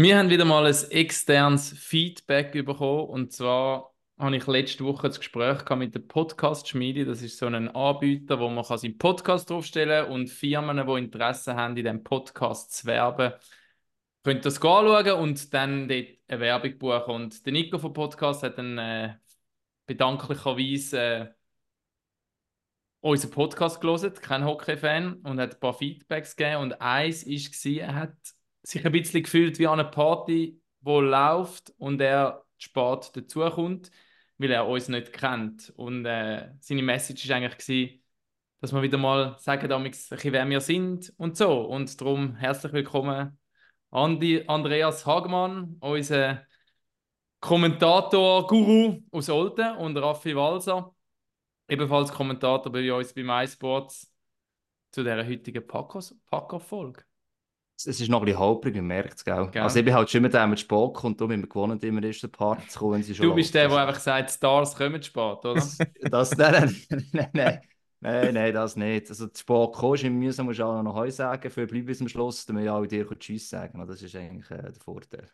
Wir haben wieder mal ein externes Feedback bekommen. Und zwar habe ich letzte Woche das Gespräch mit der Podcast-Schmiede. Das ist so ein Anbieter, wo man seinen Podcast draufstellen kann und Firmen, die Interesse haben, in diesem Podcast zu werben, können das anschauen und dann dort eine Werbung buchen. Und der Nico vom Podcast hat dann äh, bedanklicherweise äh, unseren Podcast gelesen, kein Hockey-Fan, und hat ein paar Feedbacks gegeben. Und eins war, er hat sich ein bisschen gefühlt wie an einer Party, wo läuft und er spät dazukommt, weil er uns nicht kennt. Und äh, seine Message war eigentlich, gewesen, dass wir wieder mal sagen, damals, wer wir sind und so. Und darum herzlich willkommen, Andi, Andreas Hagmann, unser Kommentator-Guru aus Olten und Raffi Walser, ebenfalls Kommentator bei uns bei MySports zu dieser heutigen Packer-Folge es ist noch ein bisschen holprig, man merkt es, gell? gell? Also ich bin halt schon immer der, der spät kommt, darum immer gewonnen, immer in der Part zu kommen, wenn sie schon Du bist der, der einfach sagt, Stars kommen spät, oder? das, nein, nein, nein, nein, nein, nein, das nicht. Also zu spät kommst, im müssen musst du auch noch Heu sagen, für bleiben bis zum Schluss, damit wir alle dir Tschüss sagen. Das ist eigentlich äh, der Vorteil.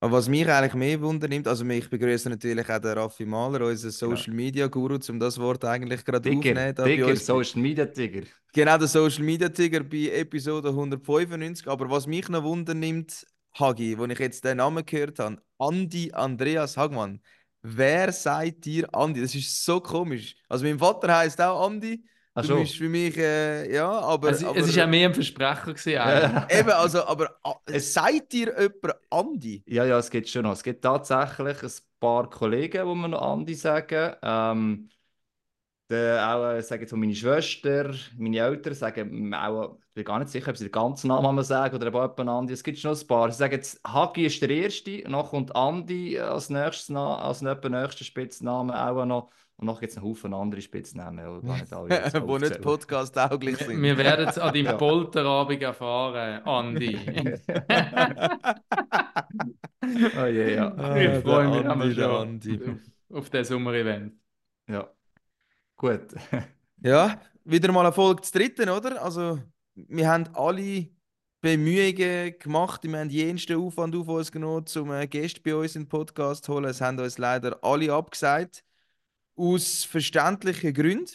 Aber was mich eigentlich mehr wundernimmt, also ich begrüße natürlich auch den Raffi Mahler, unseren Social Media Guru, um das Wort eigentlich gerade aufzunehmen. Tiger, Social Media Tiger. Genau, der Social Media Tiger bei Episode 195. Aber was mich noch wundernimmt, Hagi, wo ich jetzt den Namen gehört habe, Andi Andreas Hagmann. Wer sagt dir Andi? Das ist so komisch. Also mein Vater heißt auch Andi. Ach du bist für mich, äh, ja, aber... Es, aber, es ist ja mehr ein Versprecher gewesen. Ja. Eben, also, aber äh, seid ihr jemand Andi? Ja, ja, es gibt schon noch. Es gibt tatsächlich ein paar Kollegen, die mir noch Andi sagen. Ähm, der, auch äh, sagen von meiner Schwester, meine Eltern sagen auch, ich bin gar nicht sicher, ob sie den ganzen Namen sagen oder eben Andi. Es gibt schon noch ein paar. Sie sagen jetzt, Hagi ist der Erste, noch kommt Andi als nächstes, als nächster Spitzname auch noch. Und noch gibt es einen Haufen andere Spitznamen, die nicht alle Wo nicht podcast-tauglich sind. Wir werden es an deinem ja. Polterabend erfahren, Andi. oh je, ja. Ah, ich freue mich Andi, schon Andi. auf, auf das Sommer-Event. Ja, gut. ja, wieder mal eine Folge zu dritten, oder? Also, wir haben alle Bemühungen gemacht. Wir haben jensten Aufwand auf uns genommen, um Gäste bei uns in den Podcast zu holen. Es haben uns leider alle abgesagt. Aus verständlichen Gründen.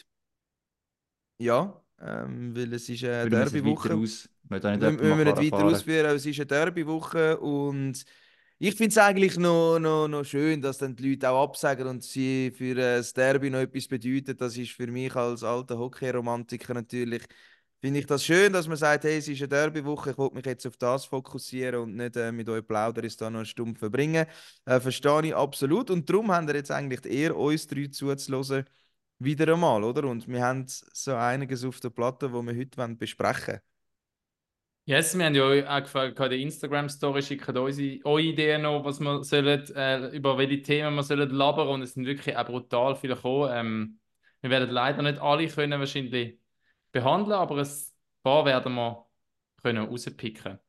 Ja, ähm, weil es ist eine Derby-Woche. Wir müssen nicht weiter ausführen, es ist eine Derby-Woche und ich finde es eigentlich noch, noch, noch schön, dass dann die Leute auch absagen und sie für das Derby noch etwas bedeuten. Das ist für mich als alter Hockey-Romantiker natürlich finde ich das schön, dass man sagt, hey, es ist eine Derby-Woche, ich wollte mich jetzt auf das fokussieren und nicht äh, mit euch plaudern, ist da noch eine Stunde verbringen. Äh, verstehe ich absolut. Und darum haben wir jetzt eigentlich eher uns drei zuzulassen, wieder einmal, oder? Und wir haben so einiges auf der Platte, wo wir heute besprechen wollen. Yes, wir haben ja auch gefragt, der Instagram-Story schickt uns eure Ideen noch, was wir sollen, äh, über welche Themen wir sollen labern und es sind wirklich auch brutal viele gekommen. Ähm, wir werden leider nicht alle können wahrscheinlich behandeln, aber ein paar werden wir können rauspicken.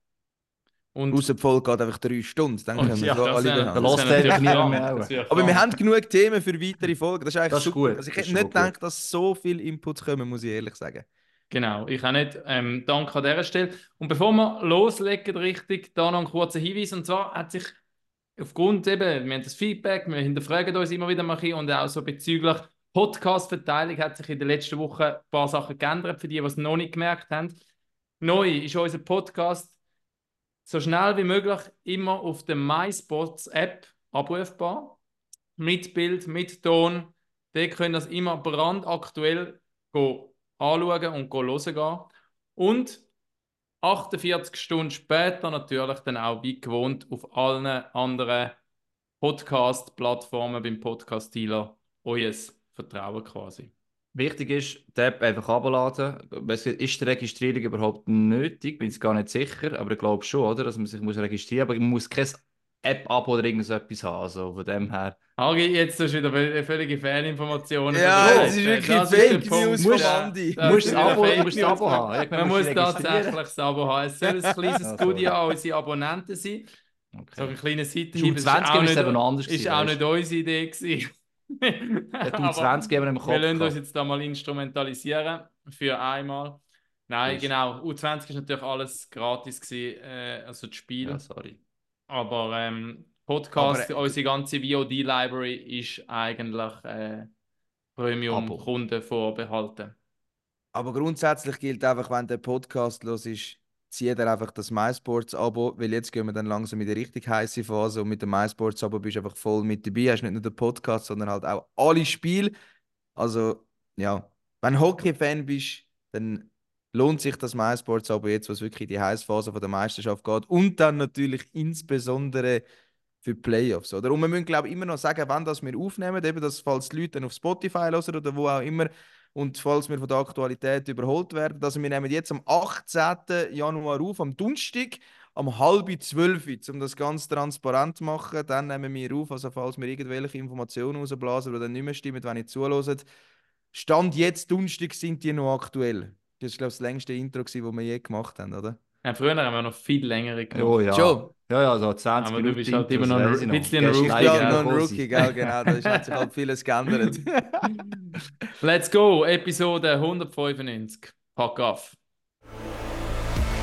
Und Außer die Folge geht einfach drei Stunden, dann können wir ja, alle behandeln. Das das mehr Aber wir haben genug Themen für weitere Folgen, das ist eigentlich das ist super. Gut. Also ich hätte nicht gedacht, dass so viele Inputs kommen, muss ich ehrlich sagen. Genau, ich auch nicht. Ähm, danke an dieser Stelle. Und bevor wir loslegen, richtig, da noch ein kurzer Hinweis. Und zwar hat sich aufgrund eben, wir haben das Feedback, wir hinterfragen uns immer wieder mal und auch so bezüglich Podcast-Verteilung hat sich in den letzten Wochen ein paar Sachen geändert, für die, die es noch nicht gemerkt haben. Neu ist unser Podcast so schnell wie möglich immer auf der MySpots-App abrufbar. Mit Bild, mit Ton. Dort können das immer brandaktuell anschauen und hören. Und 48 Stunden später natürlich dann auch wie gewohnt auf allen anderen Podcast-Plattformen beim Podcast-Dealer euers Vertrauen quasi. Wichtig ist, die App einfach abladen. Ist die Registrierung überhaupt nötig? Bin ich gar nicht sicher, aber ich glaube schon, oder? dass man sich muss registrieren muss. Aber man muss keine App-Abo oder irgendetwas haben. Also von dem her. Hagi, jetzt hast du wieder völlige Fehlinformationen. Ja, das ist wirklich das Fake News von Andi. Du musst das Abo, musst das Abo haben. Man muss tatsächlich das Abo haben. Es soll ein kleines Goodie an unsere Abonnenten sein. Okay. So ein kleiner Seitenhieb. 20 ist eben noch anders. Ist auch nicht unsere Idee gewesen. Der 20 geben wir im Kopf. Wir lassen uns jetzt da mal instrumentalisieren für einmal. Nein, ist. genau. U20 ist natürlich alles gratis gewesen, äh, also das Spiel. Ja, sorry. Aber ähm, Podcast, Aber, äh, unsere ganze VOD-Library ist eigentlich äh, Premium-Kunden vorbehalten. Aber grundsätzlich gilt einfach, wenn der Podcast los ist, zieht er einfach das MySports-Abo, weil jetzt gehen wir dann langsam in die richtig heiße Phase und mit dem MySports-Abo bist du einfach voll mit dabei. Hast nicht nur den Podcast, sondern halt auch alle Spiele. Also, ja, wenn Hockey-Fan bist, dann lohnt sich das MySports-Abo jetzt, was wirklich in die Heißphase der Meisterschaft geht. Und dann natürlich insbesondere für die Playoffs. Oder? Und wir müssen, glaube ich, immer noch sagen, wann das wir aufnehmen, eben, dass falls die Leute dann auf Spotify hören oder wo auch immer, und falls wir von der Aktualität überholt werden, also wir nehmen jetzt am 18. Januar auf, am Donnerstag, am halb zwölf, um das ganz transparent zu machen. Dann nehmen wir auf, also falls wir irgendwelche Informationen rausblasen, die dann nicht mehr stimmen, wenn ihr zuhört. Stand jetzt Donnerstag sind die noch aktuell. Das ist, glaube ich, das längste Intro, das wir je gemacht haben, oder? Ja, früher haben wir noch viel längere gemacht. Oh ja. Schon. Ja, ja, so 20 Aber du Minuten. bist halt immer noch ein bisschen ein Gestern Rookie, Ich bin noch ein. Rookie, gell? genau. Da ist- hat sich halt vieles geändert. Let's go, Episode 195. Pack auf.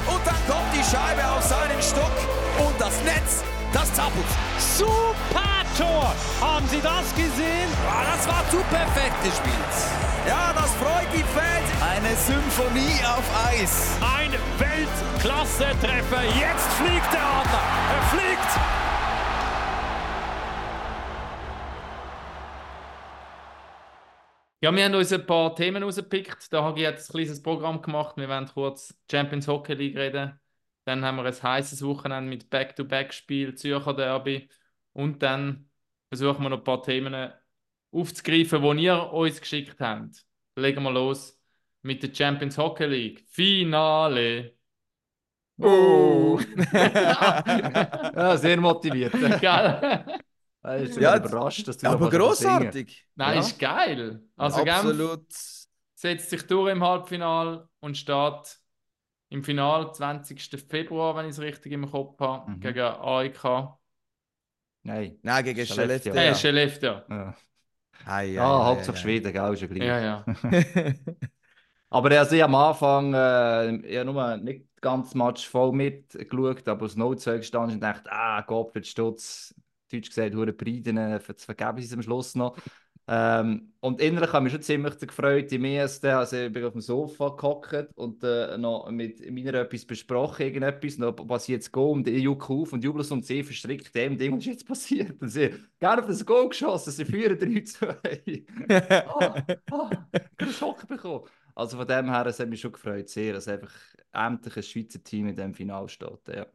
Und dann kommt die Scheibe auf seinen Stock und das Netz, das zappelt. Super Tor! Haben Sie das gesehen? Ah, das war zu perfekt gespielt. Ja, das freut die Fans. Eine Symphonie auf Eis. Ein Weltklasse-Treffer. Jetzt fliegt der Adler. Er fliegt. Ja, wir haben uns ein paar Themen rausgepickt. Da habe ich jetzt ein kleines Programm gemacht. Wir werden kurz Champions Hockey League reden. Dann haben wir ein heißes Wochenende mit Back-to-Back-Spiel, Zürcher Derby. Und dann versuchen wir noch ein paar Themen aufzugreifen, die ihr uns geschickt habt. Legen wir los mit der Champions Hockey League. Finale. Oh. ja, sehr motiviert. Geil. Ich bin Ja, überrascht, dass du Aber grossartig. Nein, Ja. ist geil. Also Genf Absolut. setzt sich durch im Halbfinale und steht im Finale 20. Februar, wenn ich es richtig im Kopf habe, Mhm. gegen AEK. Nein. Nein, gegen Skellefteå. Äh, Ja. Skellefteå. Ja, ei, ja Hauptsache ei. Schweden, gell, ist ja gleich. Ja, ja. Aber also ich am Anfang, äh, ich nur nicht ganz das Match voll mitgeschaut, aber aus No-2 gestanden und dachte, ah, Gottfried Stutz, Deutsch gesagt, hure Breiden, äh, jetzt vergeben sie es am Schluss noch. Ähm, und innerlich habe ich mich schon ziemlich gefreut, im ersten, also ich bin auf dem Sofa gehockt und äh, noch mit mir etwas besprochen, irgendetwas, noch was jetzt geht und ich jucke auf und jubel und sie verstrickt dem Ding, was ist jetzt passiert? Und sie, gerne auf das Goal geschossen, sie führen 3-2. ah, ah, ich habe einen Schock bekommen. Also von dem her, es hat mich schon gefreut, sehr, dass einfach endlich ein Schweizer Team in diesem Finale steht. Ja.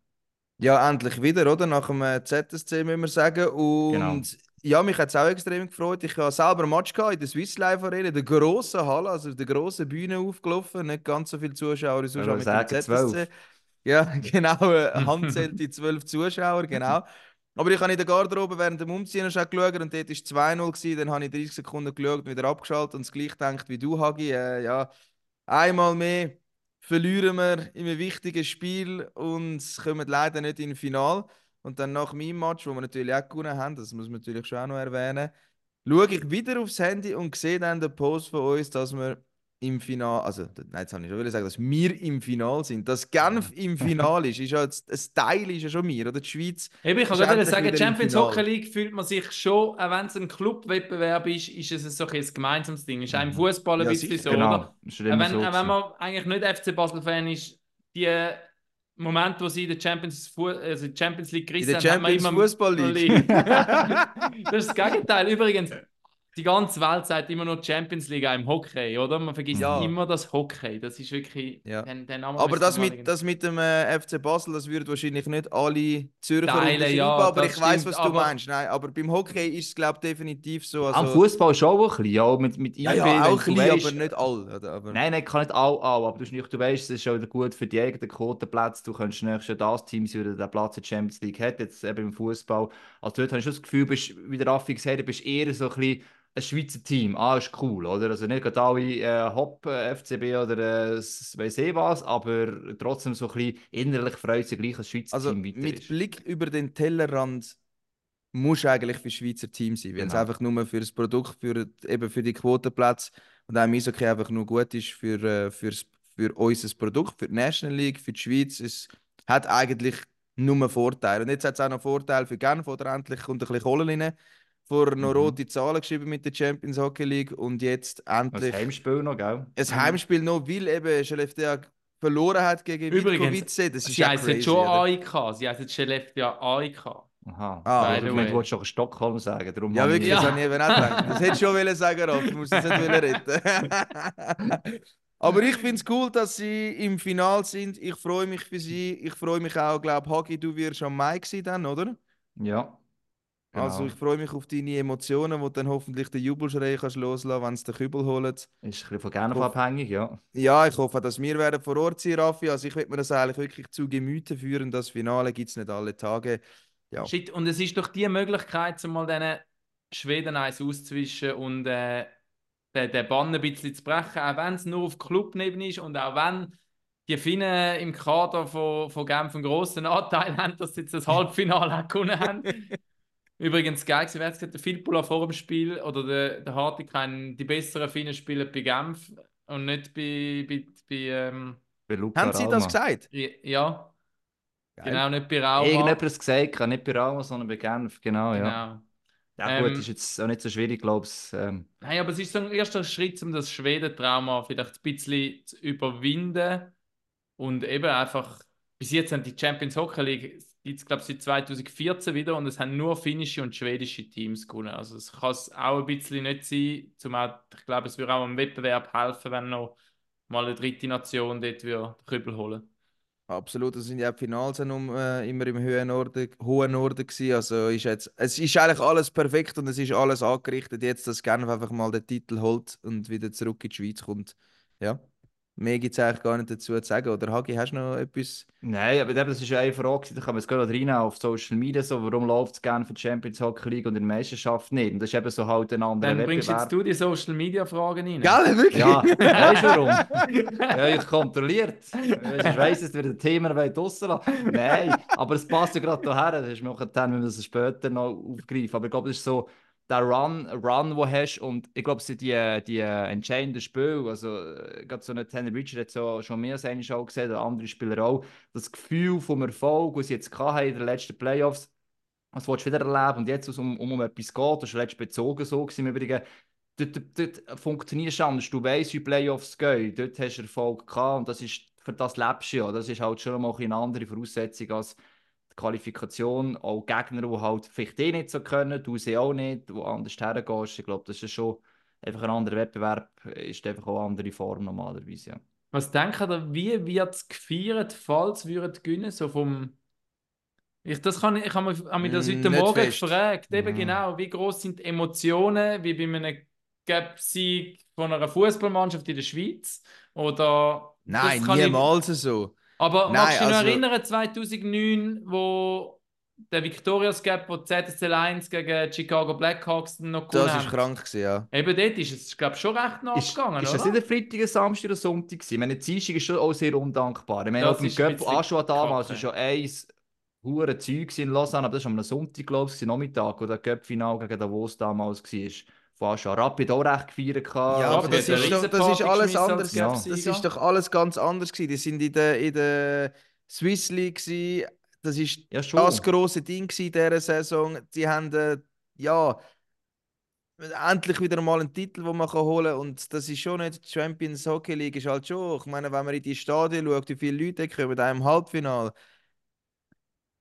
Ja, endlich wieder, oder? Nach dem äh, ZSC, müssen wir sagen. Und Genau. Ja, mich hat es auch extrem gefreut. Ich habe selber ein Match gehabt in der Swiss Life Arena, der grossen Halle, also auf der grossen Bühne aufgelaufen. Nicht ganz so viele Zuschauer, Ich auch mit dem sagen, ZSC. Ja, genau, äh, handzählte zwölf Zuschauer, genau. Aber ich habe in der Garderobe während dem Umziehen schon geschaut und dort war es 2-0. gewesen. Dann habe ich 30 Sekunden geschaut und wieder abgeschaltet und das gleich gedacht wie du, Hagi. Äh, ja, einmal mehr verlieren wir in einem wichtigen Spiel und kommen leider nicht ins Finale. Und dann nach meinem Match, wo wir natürlich auch gewonnen haben, das muss man natürlich schon auch noch erwähnen, schaue ich wieder aufs Handy und sehe dann den Post von uns, dass wir im Finale, also nein, jetzt habe ich schon wollen sagen, dass wir im Finale sind. Dass Genf im Finale ist, ist ja jetzt, ein Teil ist ja schon wir, oder? Die Schweiz Eben, ich kann gerade sagen, wieder Champions. Hockey League fühlt man sich schon, auch wenn es ein Clubwettbewerb ist, ist es so ein gemeinsames Ding. Ist auch im Fußball ein Ja, bisschen sicher. so, Genau, oder? Auch wenn, so auch wenn man eigentlich nicht FC Basel-Fan ist, die Momente, wo sie in der Champions, Fu also Champions League gerissen haben, man Champions immer Fußball League. das ist das Gegenteil. Übrigens, die ganze Welt sagt immer nur Champions League im Hockey, oder? Man vergisst Ja. immer das Hockey. Das ist wirklich. Ja. Den, den Namen Aber das mit, das mit dem äh, FC Basel, das würden wahrscheinlich nicht alle Zürcher unterschreiben, ja, aber ich weiß, stimmt, was du aber- meinst. Nein, aber beim Hockey ist es, glaube ich, definitiv so. Am Also, Fußball schon auch ein bisschen, ja, mit, mit ja, ja, auch du ein bisschen, aber nicht alle. Oder? Aber, Nein, nein, kann nicht all, all aber du, hast nicht- du weißt, es ist schon wieder gut für die eigenen Quotenplätze. Du kannst nächstes Jahr das Team sein, das den Platz in der Champions League hat, jetzt eben im Fußball. Also dort habe ich schon das Gefühl, bist, wie der Raffi gesagt hat, du bist eher so ein bisschen ein Schweizer Team. Ah, ist cool, oder? Also nicht gerade alle äh, Hop, äh, FCB oder äh, weiss ich was, aber trotzdem so ein bisschen innerlich freut sich gleich, als Schweizer also Team weiter mit ist. Blick über den Tellerrand musst du eigentlich für Schweizer Team sein, es Genau. einfach nur für das Produkt, für, eben für die Quotenplätze und auch Eishockey einfach nur gut ist für, äh, für's, für unser Produkt, für die National League, für die Schweiz. Es hat eigentlich nur Vorteile. Und jetzt hat es auch noch Vorteile für Genf, oder endlich kommt ein bisschen Kohle rein. Vor noch Mhm. rote Zahlen geschrieben mit der Champions Hockey League und jetzt Das endlich Heimspiel noch, gell? ein Heimspiel noch, weil eben Skellefteå verloren hat gegen Übrigens, Vitkovice. Das ist Sie ja heißen crazy, schon? AIK, sie heißen Skellefteå AIK. Aha. Ah, also, du du wolltest doch Stockholm sagen. Darum Ja, wirklich, ich- das Ja. habe ich eben auch gedacht. Das hätte ich schon wollen sagen, Rolf. Du musst das nicht retten. Aber ich finde es cool, dass sie im Finale sind. Ich freue mich für sie. Ich freue mich auch, glaube Hagi, du wirst am Mai sein dann, oder? Ja. Genau. Also ich freue mich auf deine Emotionen, wo du dann hoffentlich den Jubelschrei kannst loslassen, wenn sie den Kübel holen. Ist ein bisschen von Genf abhängig, ja. Ja, ich hoffe, dass wir werden vor Ort sein, Raffi. Also ich will mir das eigentlich wirklich zu Gemüte führen. Das Finale gibt es nicht alle Tage. Ja. Shit, und es ist doch die Möglichkeit, mal diesen Schweden eins auszuwischen und äh, den, den Bann ein bisschen zu brechen, auch wenn es nur auf Clubebene ist und auch wenn die Finnen im Kader von, von Genf einen grossen Anteil haben, dass sie jetzt das Halbfinale auch gewonnen haben. Übrigens, geil gewesen, wer hat gesagt, der Filppula vor dem Spiel oder der, der Hartikainen, die besseren Finnen spielen bei Genf und nicht bei, bei, bei ähm, Bei Luca Haben sie das gesagt? ja, Geil. genau, nicht bei Rauma. Irgendjemand hat es gesagt, nicht bei Rauma, sondern bei Genf, genau, ja. Genau. Ja gut, Ähm, ist jetzt auch nicht so schwierig, glaube ich. Ähm, Nein, aber es ist so ein erster Schritt, um das Schweden-Trauma vielleicht ein bisschen zu überwinden. Und eben einfach, bis jetzt haben die Champions Hockey League, gibt es glaube ich seit 2014 wieder und es haben nur finnische und schwedische Teams gewonnen. Also es kann es auch ein bisschen nicht sein, zum auch, ich glaube, es würde auch am Wettbewerb helfen, wenn noch mal eine dritte Nation dort den Kübel holen. Absolut, das sind ja die Finals um, äh, immer im hohen Norden, hohen Norden gewesen. Also ist jetzt, es ist eigentlich alles perfekt und es ist alles angerichtet jetzt, dass Genf einfach mal den Titel holt und wieder zurück in die Schweiz kommt. Ja, mehr gibt es eigentlich gar nicht dazu zu sagen. Oder Hagi, hast du noch etwas? Nein, aber das ist ja eine Frage, da kann man jetzt gerade rein auf Social Media, so, warum läuft es gerne für die Champions Hockey League und in der Meisterschaft nicht? Und das ist eben so halt ein anderer Dann bringst Wettbewerb. jetzt du die Social Media Fragen rein. Gell, wirklich? Ja, weißt du warum? Ja, ich kontrolliert. Ich weiss, es wird ein Thema draussen lassen. Nein, aber es passt ja gerade daher. Das ist mir dann, wenn wir das später noch aufgreifen. Aber ich glaube, das ist so der Run, Run, du hast. Und ich glaube, es sind die, die entscheidenden Spiele. Also, äh, gerade so ein Tanner Richard hat so schon mehr seine Show gesehen, oder andere Spieler auch. Das Gefühl vom Erfolg, das sie jetzt hatten in den letzten Playoffs, das willst du wieder erleben. Und jetzt, wo es um, um, etwas geht, das war letztes bezogen so im Übrigen, dort, dort, dort funktionierst du anders. Du weißt, wie Playoffs gehen. Dort hast du Erfolg gehabt und das ist, für das lebst du ja. Das ist halt schon mal ein eine andere Voraussetzung als die Qualifikation. Auch Gegner, die halt vielleicht eh nicht so können, du sie auch nicht, die anders hergehst. Ich glaube, das ist schon einfach ein anderer Wettbewerb, ist einfach auch eine andere Form normalerweise. Ja. Was denkt ihr, wie wird es gefeiert, falls wir gewinnen, so vom... Ich, das kann, ich habe mich, das Mm, heute nicht Morgen fest. gefragt, eben Mhm. genau, wie groß sind die Emotionen, wie bei einem Gap-Sieg von einer Fußballmannschaft in der Schweiz? Oder... Nein, das kann ich- niemals so. Aber Nein, magst du dich noch also- erinnern, 2009, wo der Victoria's Gap, wo ZSL 1 gegen Chicago Blackhawks noch gewonnen Das war krank, gewesen, ja. Eben dort ist es, glaube ich, schon recht Ist, nachgegangen, ist das oder? nicht ein Freitag, ein Samstag oder Sonntag gewesen? Ich meine, die Dienstag ist schon auch sehr undankbar. Ich meine, Das auf dem ist ein Göpp Aschua damals war schon eins hure Zeug in Lausanne, aber das war am Sonntag, glaube ich, Nachmittag, wo der Göpp-Final gegen Davos damals war. Von Aschua. Rapid auch recht gefeiert. Ja, aber aber das das ist doch- das ist alles anders. Ja. Das ist doch alles ganz anders gewesen. Die sind in der, in der Swiss League gewesen. Das ist Ja, schon. das große Ding in dieser Saison. Die haben äh, ja endlich wieder mal einen Titel, den man kann holen kann. Und das ist schon nicht die Champions Hockey League, ist halt schon. Ich meine, wenn man in die Stadien schaut, wie viele Leute kommen, auch im Halbfinale.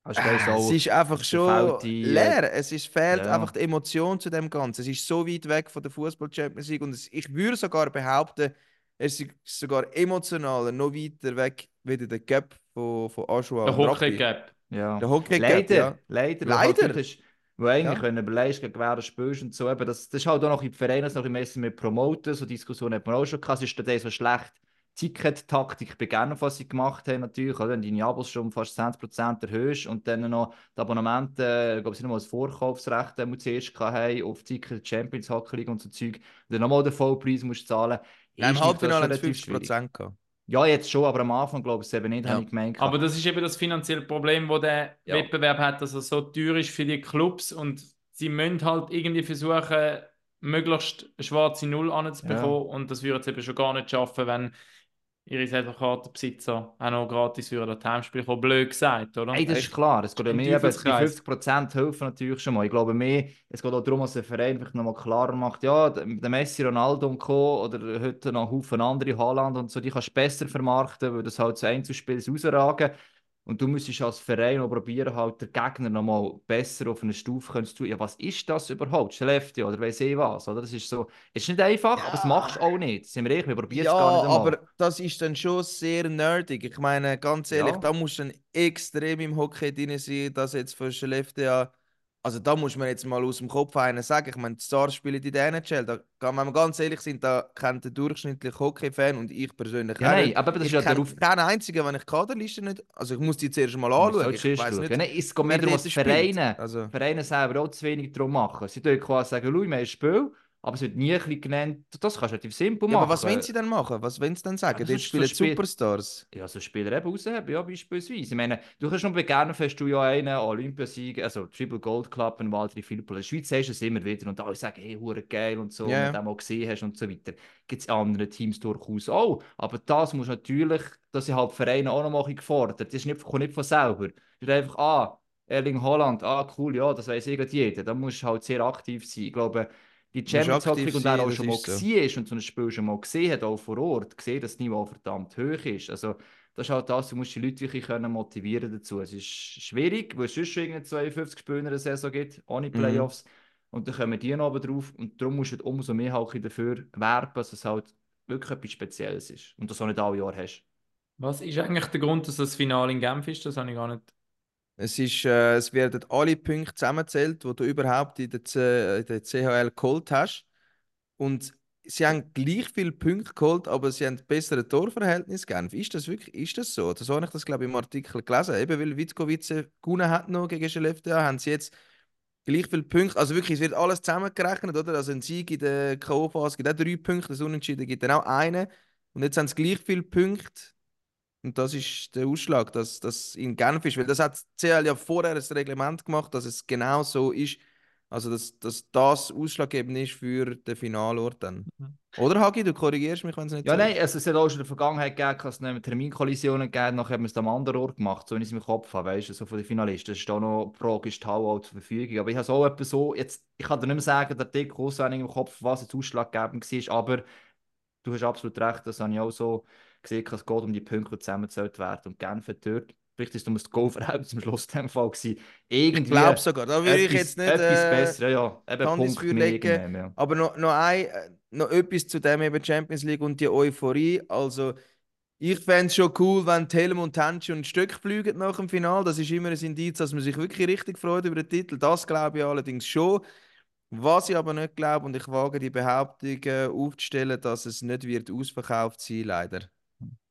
Weiss Äh, auch, es ist einfach es schon fehlt die, äh, leer. Es ist, fehlt ja. einfach die Emotion zu dem Ganzen. Es ist so weit weg von der Fußball Champions League und es, ich würde sogar behaupten, es ist sogar emotionaler noch weiter weg wie der Cup von, von Aschua Der Hockey. Gap. Ja. Der Hockey Cup, leider, ja. leider. Leider? Leider. Hast, wo eigentlich Ja. überlegst, gegen wer du spielst und so. Eben, das, das ist halt auch noch in Vereinen noch ein bisschen mit Promoten. So Diskussionen hat man auch schon gehabt. Es ist dann so schlecht. Ticket-Taktik bei Genf, was sie gemacht haben, natürlich. Oder? Wenn du deine Abos schon um fast 20% erhöhst und dann noch die Abonnemente, ich glaube, sie noch mal das Vorkaufsrecht äh, zuerst haben auf die Ticket Champions Hockey League und so Zeug. Und dann nochmal den Vollpreis musst zahlen. Ja, Im Halbfinale relativ 50 schwierig. Prozent gehabt. Ja, jetzt schon, aber am Anfang glaube ich es eben nicht, Ja. habe ich gemeint. Aber das ist eben das finanzielle Problem, wo der Ja. Wettbewerb hat, dass er so teuer ist für die Clubs und sie müssen halt irgendwie versuchen, möglichst schwarze Null anzubekommen und das würde es eben schon gar nicht schaffen, wenn ihre Saisonkartenbesitzer auch noch gratis für das Heimspiel kommen. Blöd gesagt, oder? Hey, das ist klar. Es geht Im mehr, eben, die Teufelskreis. 50% helfen natürlich schon mal. Ich glaube mehr, es geht auch darum, dass der Verein einfach nochmal klarer macht, ja, der Messi, Ronaldo und Co. oder heute noch Haufen andere, Haaland und so, die kannst du besser vermarkten, weil das halt so Einzelspiel rausragen. Und du müsstest als Verein auch probieren, halt den Gegner nochmal besser auf eine Stufe zu tun. Ja, was ist das überhaupt? Schläft oder weiss ich was? Oder? Das ist so, es ist nicht einfach, aber das machst du auch nicht. Sind wir ehrlich, wir probieren es Ja, gar nicht einmal. aber das ist dann schon sehr nerdig. Ich meine, ganz ehrlich, Ja. da musst du dann extrem im Hockey drin sein, dass jetzt für Skellefteå, also da muss man jetzt mal aus dem Kopf einen sagen. Ich meine, die Stars spielen in der NHL. Da, wenn wir ganz ehrlich sind, da kennt der durchschnittliche Hockey-Fan und ich persönlich Ja, auch nein, aber das ich ist ja der kenne Auf- keinen einzigen, wenn ich Kaderliste nicht. Also ich muss die zuerst mal anschauen. Ich weiß nicht. Ja, nein, es geht mehr darum, was. Vereine, Also- Vereine selber auch zu wenig darum machen. Sie dürfen quasi sagen, schau, wir haben ein Spiel, aber es wird nie ein bisschen genannt. Das kannst du relativ simpel Ja, machen. aber was wollen sie denn machen? Was wollen sie denn sagen? das Dort so spielen Spiel- Superstars. Ja, so Spieler eben rausheben, ja, beispielsweise. Ich meine, du kannst noch bei Genf hast du ja einen Olympiasieg, also Triple Gold Club in Walter Philipp. In der Schweiz hast du es immer wieder und alle sagen, hey, hure geil und so, Ja. und den mal gesehen hast und so weiter. Gibt es in anderen Teams durchaus auch. Aber das muss natürlich, dass sind halt Vereine auch noch mal gefordert. Das ist nicht, kommt nicht von selber. Du einfach, ah, Erling Haaland, ah, cool, ja, das weiß eh jeder. Da musst du halt sehr aktiv sein. Ich glaube, die Champions Hockey und er auch schon mal ist so. gesehen und so ein Spiel schon mal gesehen hat, auch vor Ort, gesehen, dass das Niveau verdammt hoch ist. Also, das ist halt das, du musst die Leute wirklich können motivieren dazu. Es ist schwierig, weil es sonst schon irgendwie 52 Spiele in einer Saison gibt, ohne Playoffs. Und dann kommen die noch oben drauf und darum musst du halt umso mehr halt dafür werben, dass es halt wirklich etwas Spezielles ist und das auch nicht alle Jahre hast. Was ist eigentlich der Grund, dass das Finale in Genf ist? Das habe ich gar nicht. Es, ist, äh, es werden alle Punkte zusammengezählt, die du überhaupt in der, C in der CHL geholt hast. Und sie haben gleich viele Punkte geholt, aber sie haben bessere Torverhältnis Genf. Ist das wirklich ist das so? So habe ich das, glaube ich, im Artikel gelesen. Eben weil Witkowice gewonnen hat noch gegen Skellefteå, haben sie jetzt gleich viele Punkte. Also wirklich, es wird alles zusammengerechnet, oder? Also ein Sieg in der K.O.-Phase gibt auch drei Punkte, das Unentschieden gibt dann auch einen. Und jetzt haben sie gleich viele Punkte. Und das ist der Ausschlag, dass das in Genf ist. Weil das hat CL ja vorher das Reglement gemacht, dass es genau so ist. Also, dass, dass das ausschlaggebend ist für den Finalort dann. Oder, Hagi, du korrigierst mich, wenn es nicht Ja, so nein, ist. also es hat auch schon in der Vergangenheit gegeben, dass es Terminkollisionen gegeben nachher haben wir es am anderen Ort gemacht, so wie ich es im Kopf habe, weißt du, so von den Finalisten. Es ist da noch die Frage, ist die Halle auch zur Verfügung. Aber ich habe es auch etwa so, jetzt, ich kann dir nicht mehr sagen, der Artikel auswendig im Kopf, was jetzt ausschlaggebend war, aber du hast absolut recht, das habe ich auch so gesehen, dass es geht um die Punkte, die zusammengezählt werden. Und Genf hat dort, vielleicht ist es das Goal-Verhältnis am Schluss dem Fall gewesen, irgendwie Ich glaube sogar. Da würde ich jetzt nicht. etwas äh, besser, ja, ja. Eben Punkt legen. irgendwann, ja. Aber noch, noch, ein, äh, noch etwas zu dem eben Champions League und die Euphorie. Also, ich fände es schon cool, wenn Telem und Hensch ein Stück fliegen nach dem Finale. Das ist immer ein Indiz, dass man sich wirklich richtig freut über den Titel. Das glaube ich allerdings schon. Was ich aber nicht glaube, und ich wage die Behauptung aufzustellen, dass es nicht wird ausverkauft sein, leider.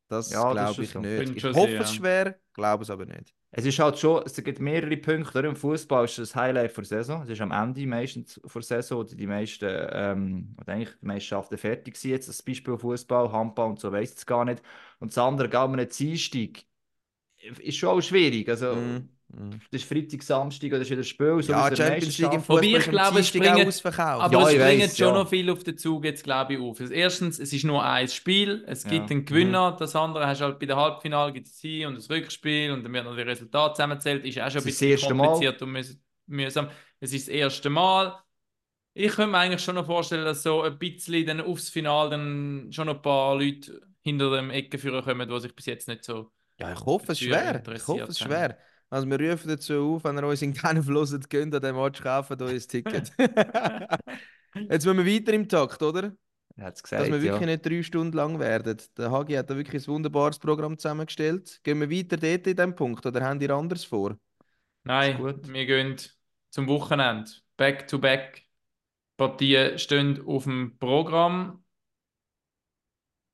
Das Ja, das glaube ist ich so. nicht. Könnte Ich hoffe sein, es schwer, glaube es aber nicht. Es ist halt schon, es gibt mehrere Punkte. Im Fußball ist das Highlight der Saison. Es ist am Ende meistens der Saison, oder die meisten, ähm, oder eigentlich die Meisterschaften fertig sind. Jetzt das Beispiel Fußball, Handball und so weiß ich es gar nicht. Und das andere, geht man nicht Einstieg, ist schon auch schwierig. Also, mm. Das ist Freitag, Samstag oder ist wieder Spiel. So Ja, Champions League im Wobei Fußball ich glaube, es springen-. Aber Ja, es springen weiss, schon ja. noch viel auf den Zug jetzt, glaube ich, auf. Also Erstens, es ist nur ein Spiel, es gibt Ja. einen Gewinner, das andere hast du halt bei der Halbfinale gibt es Hin- und das Rückspiel und dann wird noch die Resultate zusammenzählt, ist auch schon ein bisschen erste Mal. kompliziert und mühs- mühsam. Es ist das erste Mal. Ich könnte mir eigentlich schon noch vorstellen, dass so ein bisschen dann aufs Finale dann schon noch ein paar Leute hinter dem Eckenführer kommen, die sich bis jetzt nicht so Ja, ich hoffe es schwer. Ich hoffe es schwer. Also wir rufen dazu auf, wenn ihr uns in Genf hört, könnt an dem Match kaufen, euch ein Ticket. Jetzt müssen wir weiter im Takt, oder? Er hat es Dass gesagt, wir ja. wirklich nicht drei Stunden lang werden. Der Hagi hat da wirklich ein wunderbares Programm zusammengestellt. Gehen wir weiter dort in diesem Punkt oder haben ihr anders vor? Nein, gut. wir gehen zum Wochenende. Back-to-back. Partien stehen auf dem Programm.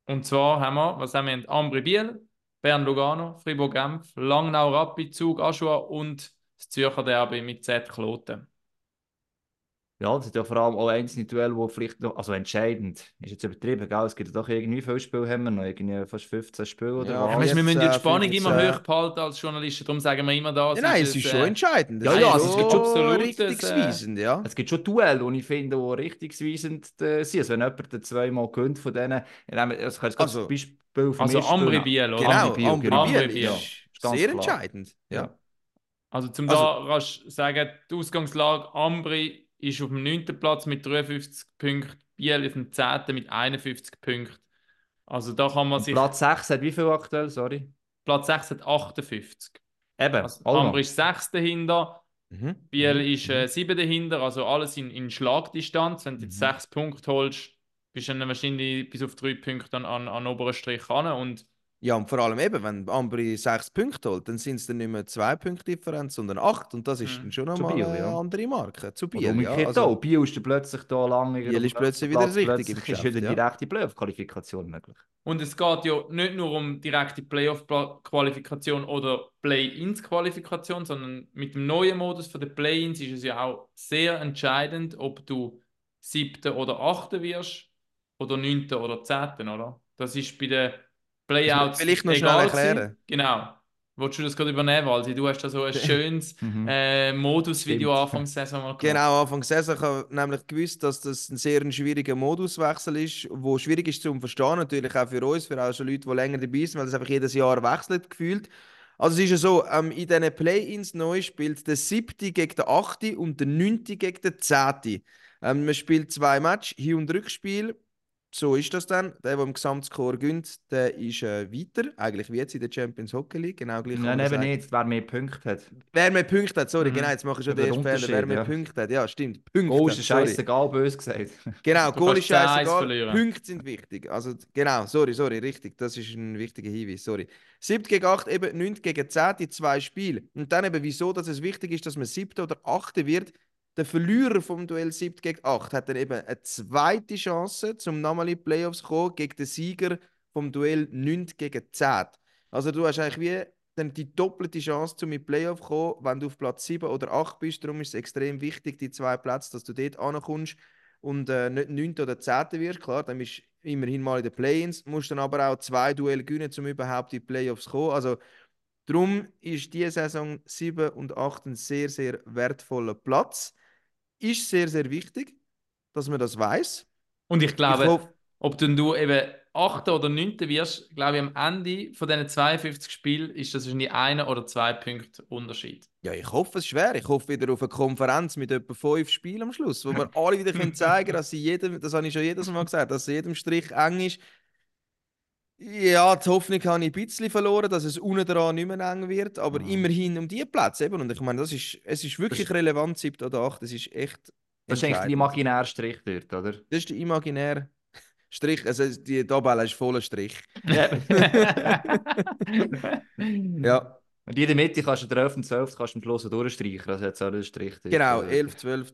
Und zwar haben wir, was haben wir? Ambri Biel, Bern Lugano, Fribourg Genf, Langnau Rapid, Zug Aschua und das Zürcher Derby mit Z Kloten. Ja, es sind ja vor allem auch einzelne Duelle, die vielleicht noch, also entscheidend, ist jetzt übertrieben, gell? es gibt ja doch irgendwie viele Spiele, haben wir noch irgendwie fast 15 Spiele oder Ja, was. Ja, weißt, wir müssen ja die 14, Spannung immer 15. hoch behalten als Journalisten, darum sagen wir immer das. Ja, nein, es ist schon äh, entscheidend. Ja, Es ja, ist es ist schon absolut, richtungsweisend, ja. Es gibt schon Duelle, die ich finde, die richtungsweisend äh, sind. Also wenn jemand den zweimal gönnt von denen, jetzt Also- also, Beispiel von Also mir Ambri. Biel, oder? Genau, Ambri Biel, Ambri. Biel Ambri Biel, ist ist ganz sehr klar. entscheidend. Ja. Ja. Also zum Also- da rasch sagen, die Ausgangslage Ambri ist auf dem 9. Platz mit 53 Punkten, Biel auf dem 10. mit 51 Punkten. Also da kann man Und sich... Platz 6 hat wie viel aktuell, sorry? Platz 6 hat 58. Eben, Also. Ambri ist 6. dahinter, Mhm. Biel ist äh, 7. dahinter, also alles in, in Schlagdistanz. Wenn du jetzt Mhm. 6 Punkte holst, bist du dann wahrscheinlich bis auf 3 Punkte an, an, an oberen Strich ran. Und Ja, und vor allem eben, wenn Ambri sechs Punkte holt, dann sind es dann nicht mehr zwei Punkte Differenz, sondern acht. Und das ist Mhm. dann schon nochmal eine ja. andere Marke. Zu Und Biel, ja. umgekehrt Also, auch. Biel ist dann plötzlich da lange. Biel ist plötzlich wieder richtig im Plötzlich ist wieder ja. direkte Playoff-Qualifikation möglich. Und es geht ja nicht nur um direkte Playoff-Qualifikation oder Play-ins-Qualifikation, sondern mit dem neuen Modus von den Play-ins ist es ja auch sehr entscheidend, ob du siebter oder achter wirst oder neunter oder zehnten, oder? Das ist bei den Playouts vielleicht noch schnell erklären? gewesen. Genau. Wolltest du das gerade übernehmen, Walsi? Du hast da so ein schönes Mhm. äh, Modus-Video. Anfang Saison mal gemacht. Genau, Anfang Saison habe ich nämlich gewusst, dass das ein sehr schwieriger Moduswechsel ist, wo schwierig ist zu verstehen, natürlich auch für uns, für auch schon Leute, die länger dabei sind, weil das einfach jedes Jahr wechselt gefühlt. Also es ist ja so, ähm, in diesen Play-ins neu spielt der siebte gegen den achte und der neunte gegen den zehnte. Ähm, man spielt zwei Matches, Hin- und Rückspiel. So ist das dann. Der, der im Gesamtscore gönnt, der ist äh, weiter. Eigentlich wie jetzt in der Champions Hockey League. Genau gleich. Nein, eben sagen. nicht, wer mehr Punkte hat. Wer mehr Punkte hat, sorry, Mhm. genau, jetzt mache ich schon den ersten Fehler. Wer mehr ja. Punkte hat, ja, stimmt. Punkte. Oh, ist hat, es sorry. scheißegal, bös gesagt. Genau, Goal ist 10-1 scheißegal. Punkte sind wichtig. Also, genau, sorry, sorry, richtig. Das ist ein wichtiger Hinweis, sorry. 7 gegen 8, eben 9 gegen 10, die zwei Spiele. Und dann eben, wieso dass es wichtig ist, dass man 7 oder 8 wird. Der Verlierer vom Duell 7 gegen 8 hat dann eben eine zweite Chance, zum nochmal in die Playoffs zu kommen, gegen den Sieger vom Duell 9 gegen 10. Also du hast eigentlich wie dann die doppelte Chance, zum in die Playoff kommen, wenn du auf Platz 7 oder 8 bist. Darum ist es extrem wichtig, die zwei Plätze, dass du dort ankommst und äh, nicht 9. oder 10. wirst. Klar, dann bist du immerhin mal in den Play-ins, musst dann aber auch zwei Duelle gewinnen, um überhaupt in die Playoffs zu kommen. Also darum ist diese Saison 7 und 8 ein sehr, sehr wertvoller Platz. Ist sehr, sehr wichtig, dass man das weiß. Und ich glaube, ich hoffe, ob du, eben 8. oder 9. wirst, glaube ich, am Ende von diesen 52 Spielen ist das wahrscheinlich einer oder zwei Punkte Unterschied. Ja, ich hoffe es schwer. Ich hoffe wieder auf eine Konferenz mit etwa fünf Spielen am Schluss, wo wir alle wieder können zeigen dass sie jedem, das habe ich schon jedes Mal gesagt, dass jedem Strich eng ist. Ja, die Hoffnung habe ich ein bisschen verloren, dass es unten dran nicht mehr eng wird, aber Mhm. immerhin um die Plätze eben. Und ich meine, das ist, es ist wirklich relevant, 7 oder 8. Das ist echt. Das ist eigentlich der imaginäre Strich dort, oder? Das ist der imaginäre Strich. Also die Tabelle ist voller Strich. Ja, Und in der Mitte kannst du den 11. und 12. kannst du am Schluss durchstreichen. Also jetzt auch einen Strich dort. genau, oder? 11, 12.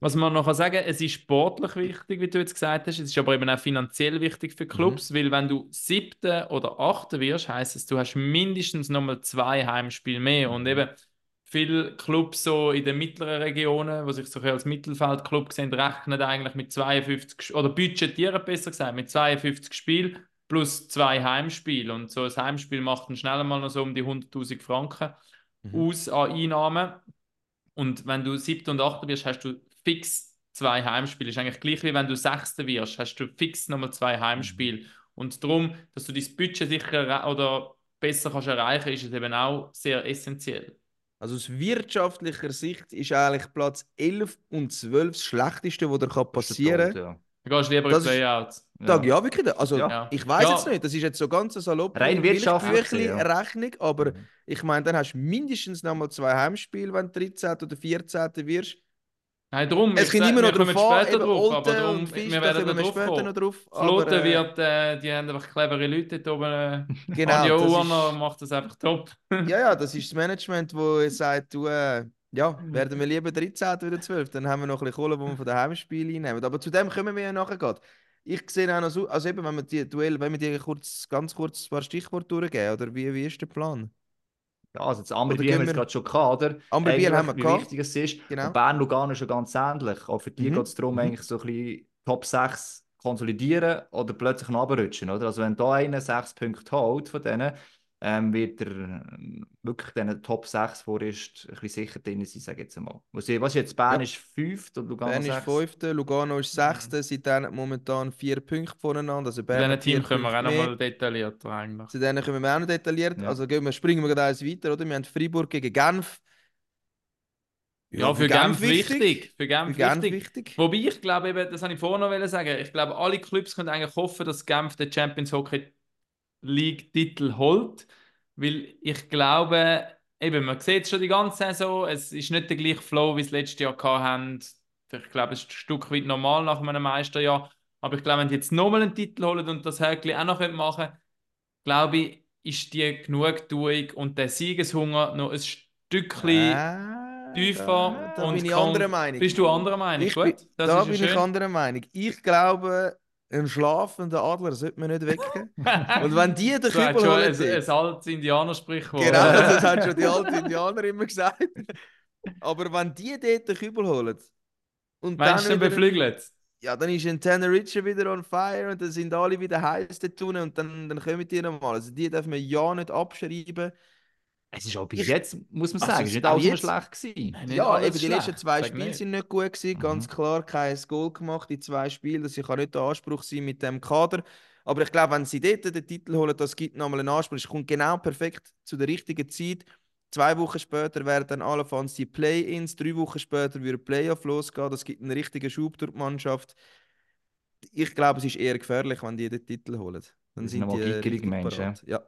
Was man noch sagen kann, es ist sportlich wichtig, wie du jetzt gesagt hast. Es ist aber eben auch finanziell wichtig für Clubs, weil wenn du siebter oder achter wirst, heißt es, du hast mindestens nochmal zwei Heimspiele mehr. Und eben viele Clubs so in den mittleren Regionen, die sich so als Mittelfeldclub sehen, rechnen eigentlich mit 52 Sch- oder budgetieren besser gesagt mit 52 Spielen plus zwei Heimspiele. Und so ein Heimspiel macht dann schnell mal noch so um die 100.000 Franken Mhm. aus an Einnahmen. Und wenn du siebter und achter wirst, hast du fix zwei Heimspiele. Ist eigentlich gleich wie wenn du sechster wirst, hast du fix nochmal zwei Heimspiele. Und darum, dass du dein Budget sicher oder besser kannst erreichen, ist es eben auch sehr essentiell. Also aus wirtschaftlicher Sicht ist eigentlich Platz 11 und 12 das Schlechteste, was dir passieren kann. Tod, Du gehst lieber in Das ist- Playouts. ja. Tag, ja, wirklich. Also, Ja. ich weiß Ja. jetzt nicht, das ist jetzt so ganz salopp. Rein wirtschaftlich ja. Rechnung, aber Mhm. ich meine, dann hast du mindestens noch mal zwei Heimspiele, wenn du 13. oder 14. wirst. Nein, darum, Es kommt immer noch drauf an, später drauf, aber darum, Fisch, wir da werden da wir später kommen. noch drauf. Flotte äh, wird, äh, die haben einfach clevere Leute dort oben. Äh, Genau, Anja Urner ist- macht das einfach top. Ja, ja, das ist das Management, das sagt, du, äh, ja, werden wir lieber 13. oder 12. Dann haben wir noch ein bisschen Kohle, die wir von den Heimspielen einnehmen. Aber zu dem kommen wir ja nachher gerade. Ich sehe auch noch so, also eben, wenn wir die Duell, wenn wir die kurz, ganz kurz ein paar Stichworte durchgeben, oder wie, wie ist der Plan? Ja, also das andere Oder Bier haben wir jetzt gerade schon gehabt, oder? Amber Bier Eigentlich, haben wir wie gehabt. wichtig es ist. Genau. Und Bern Lugano ist schon ganz ähnlich. Auch für die Mhm. geht es darum, Mhm. eigentlich so ein bisschen Top 6 konsolidieren oder plötzlich noch runterrutschen, oder? Also wenn da einer 6 Punkte holt von denen, ähm, wird er ähm, wirklich diesen Top 6 vorerst ein bisschen sicher drin sein, sage ich jetzt mal. Was ist jetzt? Bern Ja. ist 5 und Lugano Bern ist 6. fünfte, Lugano ist sechste, sie haben momentan vier Punkte voneinander. Also Bern diesen hat vier Team können wir auch noch mehr. mal detaillierter eigentlich. Zu denen kommen wir auch noch detailliert. Ja. Also gehen wir, springen wir gerade eins weiter, oder? Wir haben Freiburg gegen Genf. Ja, für Genf wichtig. Für Genf Für Genf wichtig. wichtig. Wobei ich glaube, eben, das habe ich vorhin noch sagen, ich glaube, alle Clubs können eigentlich hoffen, dass Genf den Champions Hockey League Titel holt, weil ich glaube, eben, man sieht es schon die ganze Saison, es ist nicht der gleiche Flow, wie es letztes Jahr hatten. Ich glaube, es ist ein Stück weit normal nach einem Meisterjahr, aber ich glaube, wenn die jetzt nochmal einen Titel holen und das Höckli auch noch machen können, glaube ich, ist die Genugtuung und der Siegeshunger noch ein Stückchen Ah, tiefer da, da und bin ich anderer Meinung. Bist du anderer Meinung? Ich Gut, bin, da bin ich schön. anderer Meinung. Ich glaube, einen schlafenden Adler sollte man nicht wecken. Und wenn die den Das hat Kübel holen, ein, dort- ein altes Indianersprichwort. Genau, das haben schon die alten Indianer immer gesagt. Aber wenn die dort den Kübel holen und Meinst du, dann wieder, beflügelt? ja, dann ist ein Tanner Richard wieder on fire und dann sind alle wieder heiß dort unten und dann, dann kommen die nochmal. Also die dürfen wir ja nicht abschreiben. Es ist auch bis Ich- jetzt, muss man Also sagen, es- ist nicht auch jetzt- schlecht gewesen. Nicht ja, eben die schlecht, letzten zwei sag Spiele nicht. sind nicht gut gewesen. Ganz Mhm. klar kein Goal gemacht in zwei Spielen. Das kann nicht der Anspruch sein mit dem Kader. Aber ich glaube, wenn sie dort den Titel holen, das gibt nochmal einen Anspruch. Es kommt genau perfekt zu der richtigen Zeit. Zwei Wochen später wären dann allenfalls die Play-ins. Drei Wochen später würde Playoff losgehen. Das gibt einen richtigen Schub durch die Mannschaft. Ich glaube, es ist eher gefährlich, wenn die den Titel holen. Dann sind die parat. Ja.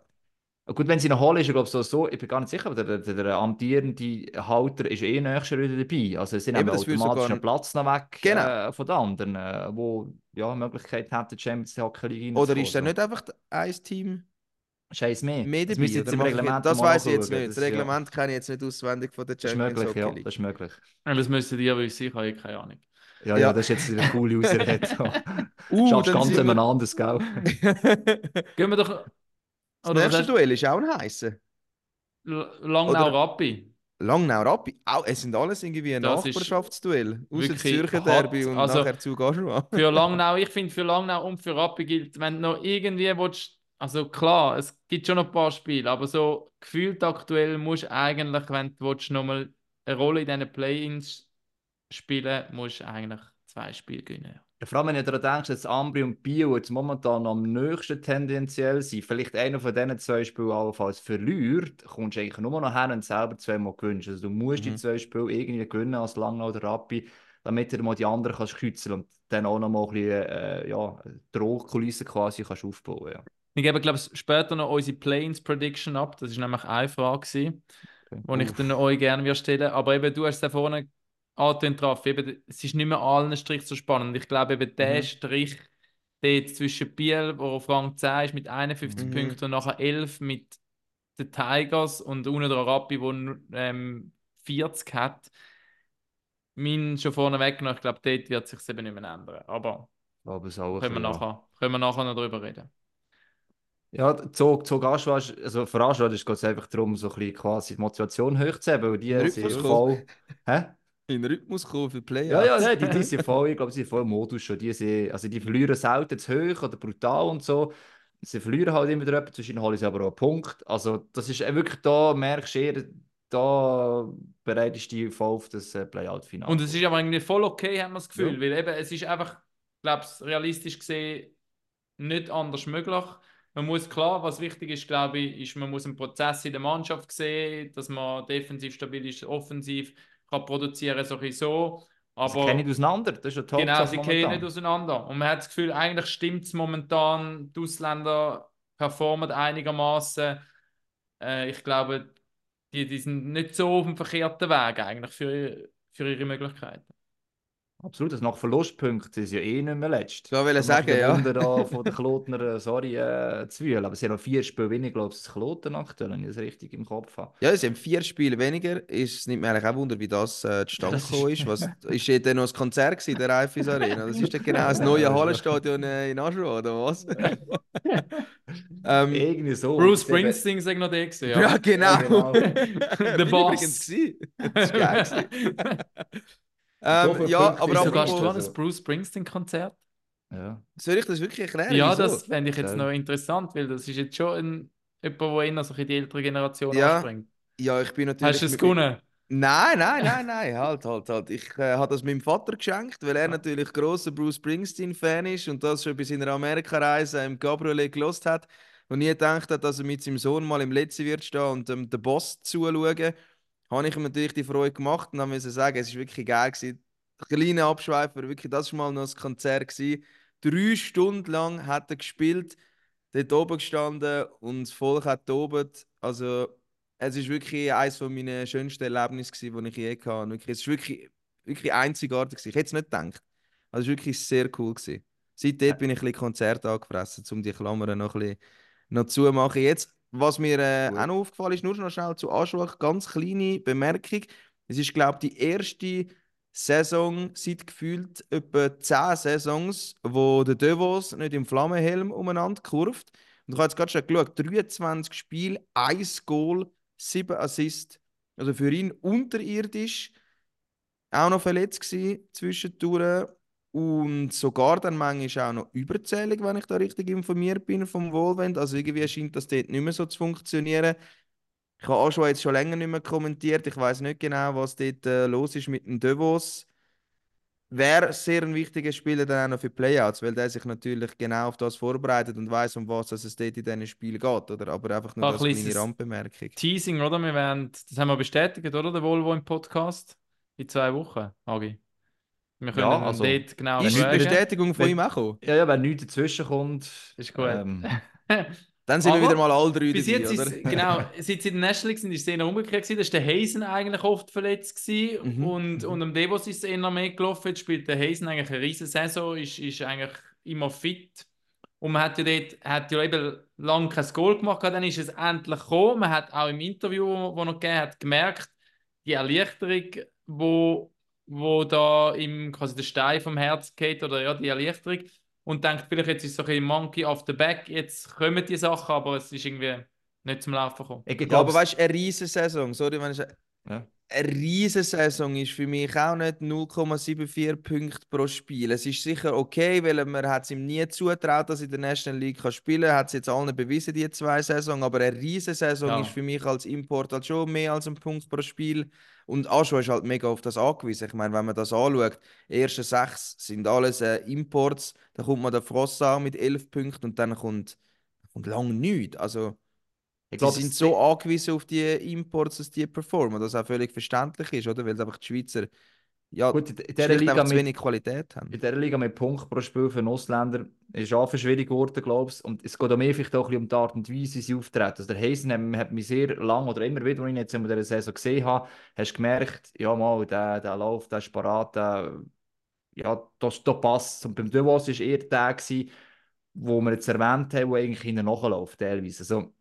Gut, wenn sie ihn holen, ist er glaube ich so, so, ich bin gar nicht sicher, aber der, der, der amtierende Halter ist eh nächstes wieder dabei. Also sie Eben, nehmen das würde automatisch einen Platz noch weg Genau. äh, von den anderen, äh, wo ja Möglichkeit hätten, die Champions Hockey League Oder ist da nicht einfach ein Team. Scheiß mehr. mehr Das dabei? müssen jetzt im ich Reglement das weiß ich jetzt nicht. Das, Das Reglement kenne ich jetzt nicht auswendig von der Ja, das ist Champions möglich, Hockey ja, das ist möglich. Ja, Das müsstet ihr wissen, ich habe eh keine Ahnung. Ja, ja, Ja. das ist jetzt eine coole Ausrede. Uh, Schaffst ganz wir- jemand anderes, gell? Gehen wir doch. Das Oder nächste Duell ist auch ein heißer. L- Langnau Oder- Rappi. Langnau Rappi. Auch, es sind alles irgendwie ein Das ist Nachbarschaftsduell. Außer das wirklich Zürcher hart. Derby und Also- nachher zu Gaschua. Für Langnau, ich finde, für Langnau und für Rappi gilt, wenn du noch irgendwie willst, also klar, es gibt schon noch ein paar Spiele, aber so gefühlt aktuell musst du eigentlich, wenn du willst, noch mal eine Rolle in diesen Play-ins spielen, musst du eigentlich zwei Spiele gewinnen. Vor allem, wenn du daran denkst, dass Ambri und Bio jetzt momentan am nächsten tendenziell sind, vielleicht einer von diesen zwei Spielen allenfalls verliert, kommst du eigentlich nur noch her und selber zweimal gewinnst. Also du musst die Mhm. zwei Spiele irgendwie gewinnen als Langnau oder Rappi, damit du mal die anderen kannst kreuzeln und dann auch noch mal ein bisschen äh, ja, Drohkulisse quasi kannst aufbauen. Ja. Wir geben, glaube ich, später noch unsere Play-ins Prediction ab. Das ist nämlich eine Frage, gewesen, Okay. die ich dann euch gerne würde stellen Aber eben, du hast es ja vorne angetönt, Raffi, eben, es ist nicht mehr allen Strich so spannend. Ich glaube, eben der Mhm. Strich dort zwischen Biel, wo auf Rang 10 ist mit 51 Mhm. Punkten und nachher 11 mit den Tigers und unten der Rappi, der ähm, 40 hat. Mein schon vorne weggenommen, ich glaube, dort wird sich eben nicht mehr ändern. Aber es ein können wir, nachher, können wir nachher noch drüber reden. Ja, Zog, Zog Aschwa, ist- also für Aschwa geht es einfach darum, so ein bisschen quasi die Motivation hochzuheben, weil die sind voll... Hä? In den Rhythmus kommen für Playoffs. Ja, ja, nein, die, die sind voll, ich glaube, sie sind voll im Modus schon. Die, sind, also die verlieren selten zu hoch oder brutal und so. Sie verlieren halt immer wieder etwas, zwischen holen sie aber auch einen Punkt. Also das ist äh, wirklich da, merkst du eher, da bereitest du dich voll auf das äh, Playout-Finale. Und es ist aber irgendwie voll okay, haben wir das Gefühl, Ja. weil eben, es ist einfach, glaube ich, realistisch gesehen nicht anders möglich. Man muss klar, was wichtig ist, glaube ich, ist, man muss einen Prozess in der Mannschaft sehen, dass man defensiv stabil ist, offensiv kann produzieren, so ein so. sie Aber kennen nicht auseinander, das ist ja top. genau, sie gehen nicht auseinander. Und man hat das Gefühl, eigentlich stimmt es momentan, die Ausländer performen einigermaßen. Äh, ich glaube, die, die sind nicht so auf dem verkehrten Weg eigentlich für, für ihre Möglichkeiten. Absolut, also nach Verlustpunkten ist ja eh nicht mehr letzt. Ich wollte Das sagen, ja. Wunder da von den Klotner, sorry, äh, zu wühlen. Aber sie haben noch vier Spiele weniger, glaube ich, als Kloten aktuell, wenn ich das richtig im Kopf habe. Ja, sie haben vier Spiele weniger. Es nimmt mir eigentlich auch Wunder, wie das äh, zustande Das ist- gekommen ist. Was, ist ja dann noch ein Konzert gewesen, in der Raiffeisen Arena? Das ist dann genau das neue Hallenstadion äh, in Aschua, oder was? ähm, Irgendwie so. Bruce Springsteen sagt noch der gewesen, ja. ja. genau. genau. The Bin Boss. übrigens. Das war geil. So ähm, viele ja, Punkte aber Wieso sogar an ein Bruce Springsteen-Konzert? Ja. soll ich das wirklich erklären? Ja, Wieso? das fände ich jetzt Ja. noch interessant, weil das ist jetzt schon ein, jemand, der eher so bisschen die ältere Generation Ja, anspringt. Ja, ich bin natürlich. Hast du es mit- gewonnen? Nein, nein, nein, nein, halt, halt, halt. Ich äh, habe das meinem Vater geschenkt, weil er natürlich großer Bruce Springsteen-Fan ist und das schon bei seiner Amerikareise im Cabriolet gelost hat und nie gedacht hat, dass er mit seinem Sohn mal im Letzten wird stehen und ähm, den Boss zuschauen. Habe ich ihm natürlich die Freude gemacht und dann müssen sagen, es ist wirklich geil gewesen. Kleiner Abschweifer, wirklich, das war mal noch ein Konzert gewesen. Drei Stunden lang hat er gespielt, dort oben gestanden und das Volk hat tobt. Also es ist wirklich eines meiner schönsten Erlebnisse, gewesen, die ich je hatte. Wirklich, es ist wirklich, wirklich einzigartig. gewesen. Ich hätte es nicht gedacht. Also es war wirklich sehr cool. Gewesen. Seitdem bin ich ein bisschen Konzert angefressen, um die Klammern noch ein bisschen noch zu machen. Jetzt, was mir äh, auch noch aufgefallen ist, nur noch schnell zu Anschlag, ganz kleine Bemerkung. Es ist, glaube ich, die erste Saison seit gefühlt etwa 10 Saisons, wo der Devos nicht im Flammenhelm umeinander kurvt. Und ich habe jetzt gerade schon geschaut, 23 Spiele, 1 Goal, 7 Assists. Also für ihn unterirdisch. Auch noch verletzt gewesen zwischendurch. Und sogar dann manchmal auch noch überzählig, wenn ich da richtig informiert bin vom Wohlwend. Also irgendwie scheint das dort nicht mehr so zu funktionieren. Ich habe auch schon jetzt schon länger nicht mehr kommentiert. Ich weiß nicht genau, was dort äh, los ist mit dem Devos. Wäre sehr ein wichtiger Spieler dann auch noch für Playouts, weil der sich natürlich genau auf das vorbereitet und weiß, um was es dort in diesen Spielen geht. Oder? Aber einfach nur Ein als kleine Randbemerkung. Teasing, oder? Wir werden, das haben wir bestätigt, oder? Der Volvo im Podcast. In zwei Wochen, Agi. Wir können Ja, also, dort genau Ist die fragen. Bestätigung von ihm auch gekommen? Ja, ja, wenn nichts dazwischen kommt. Ist gut. Ähm, Dann sind wir wieder mal alle drei Bis dabei, jetzt oder? ist genau, seit sie in der National League sind, ist es eher umgekehrt gewesen. Da ist der Hazen eigentlich oft verletzt gewesen. Mhm, und, und am Devos ist es eher mehr gelaufen. Jetzt spielt der Hazen eigentlich eine riesen Saison, ist, ist eigentlich immer fit. Und man hat ja dort hat ja eben lange kein Goal gemacht, dann ist es endlich gekommen. Man hat auch im Interview, wo noch gegeben hat, gemerkt, die Erleichterung, wo, wo da im quasi der Stein vom Herz geht, oder ja, die Erleichterung. Und denkt, vielleicht jetzt ist es so ein bisschen Monkey off the back, jetzt kommen die Sachen, aber es ist irgendwie nicht zum Laufen gekommen. ich glaube, aber weißt du, eine riesen Saison, sorry, wenn ich Ja. Eine riesen Saison ist für mich auch nicht 0,74 Punkte pro Spiel. Es ist sicher okay, weil man hat es ihm nie zutraut, dass er in der National League kann spielen kann. Hat es jetzt allen bewiesen, die zwei Saison. Aber eine riesen Saison Ja. ist für mich als Import halt schon mehr als ein Punkt pro Spiel. Und Aschua ist halt mega auf das angewiesen. Ich meine, wenn man das anschaut, die ersten sechs sind alles äh, Imports. Dann kommt man der Frossau mit 11 Punkten und dann kommt, kommt lange nichts. Also, ich Sie glaube, sind das so angewiesen auf die Imports, dass die performen, was auch völlig verständlich ist, oder? Weil einfach die Schweizer ja, Gut, in schlicht Liga einfach zu mit- wenig Qualität haben. In dieser Liga mit Punkt pro Spiel für einen Ausländer ist auch für schwierig geworden, glaube ich. Und es geht auch mehr vielleicht auch ein bisschen um die Art und Weise, wie sie auftreten. Also der Hazen hat, mich sehr lange oder immer wieder, als ich ihn jetzt in dieser Saison gesehen habe, hast du gemerkt, ja mal, der, der Lauf, der ist parat, der, ja, das, das passt. Und beim Devos war eher der, gewesen, wo wir jetzt erwähnt haben, der eigentlich hinten nachläuft, teilweise. Also,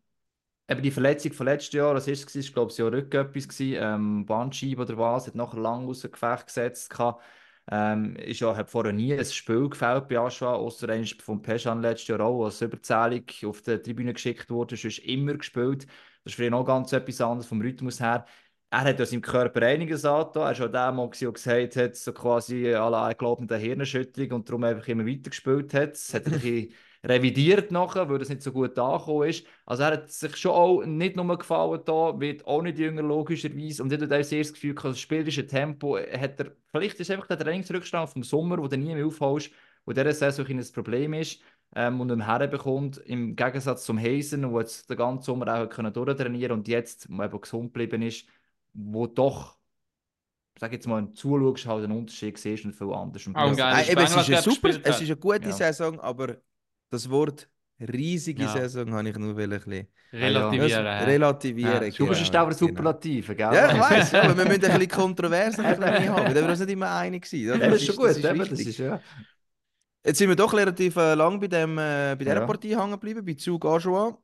Eben die Verletzung von letztes Jahr, das war, glaube ich, ja Rücken etwas, ähm, Bandscheibe oder was, hat nachher lang außer Gefecht gesetzt. gehabt. Ähm, ist ja, hat vorher nie ein Spiel gefällt bei Aschua, außer eines vom Peschan letztes Jahr auch, als überzählig auf die Tribüne geschickt wurde, sonst immer gespielt. Das ist für ihn auch ganz etwas anderes vom Rhythmus her. Er hat ja seinem Körper einiges angetan. Er war schon der der gesagt hat, so quasi alle glaubende Hirnerschütterung und darum einfach immer weiter gespielt hat. Das hat ein revidiert nachher, weil das nicht so gut angekommen ist. Also er hat sich schon auch nicht nur gefallen da, wird auch nicht jünger logischerweise und ich habe das erste Gefühl, das spielerische Tempo hat er, vielleicht ist einfach der Trainingsrückstand vom Sommer, wo du nie mehr aufholst, wo dieser Saison ein Problem ist ähm, und ihn herbekommt, im Gegensatz zum Hazen, wo jetzt den ganzen Sommer auch können durchtrainieren und jetzt, wo eben gesund geblieben ist, wo doch sag jetzt mal, zuschaust, halt einen Unterschied siehst und viel anders. Und Auch das- geiler Nein, eben, es ist eine super, es ist eine gute Ja. Saison, aber das Wort riesige Ja. Saison habe ich nur ein bisschen Relativieren. das hä? relativieren. Ja, Du bist genau, ein aber genau. Superlative, gell? Ja, ich weiß, ja, aber wir müssen ein bisschen kontrovers haben. Da wir uns nicht immer einig sein. Ja, das ist schon gut, das ist eben, das ist ja. Jetzt sind wir doch relativ äh, lang bei, dem, äh, bei dieser Ja. Partie hängen geblieben, bei Zug Ajoa.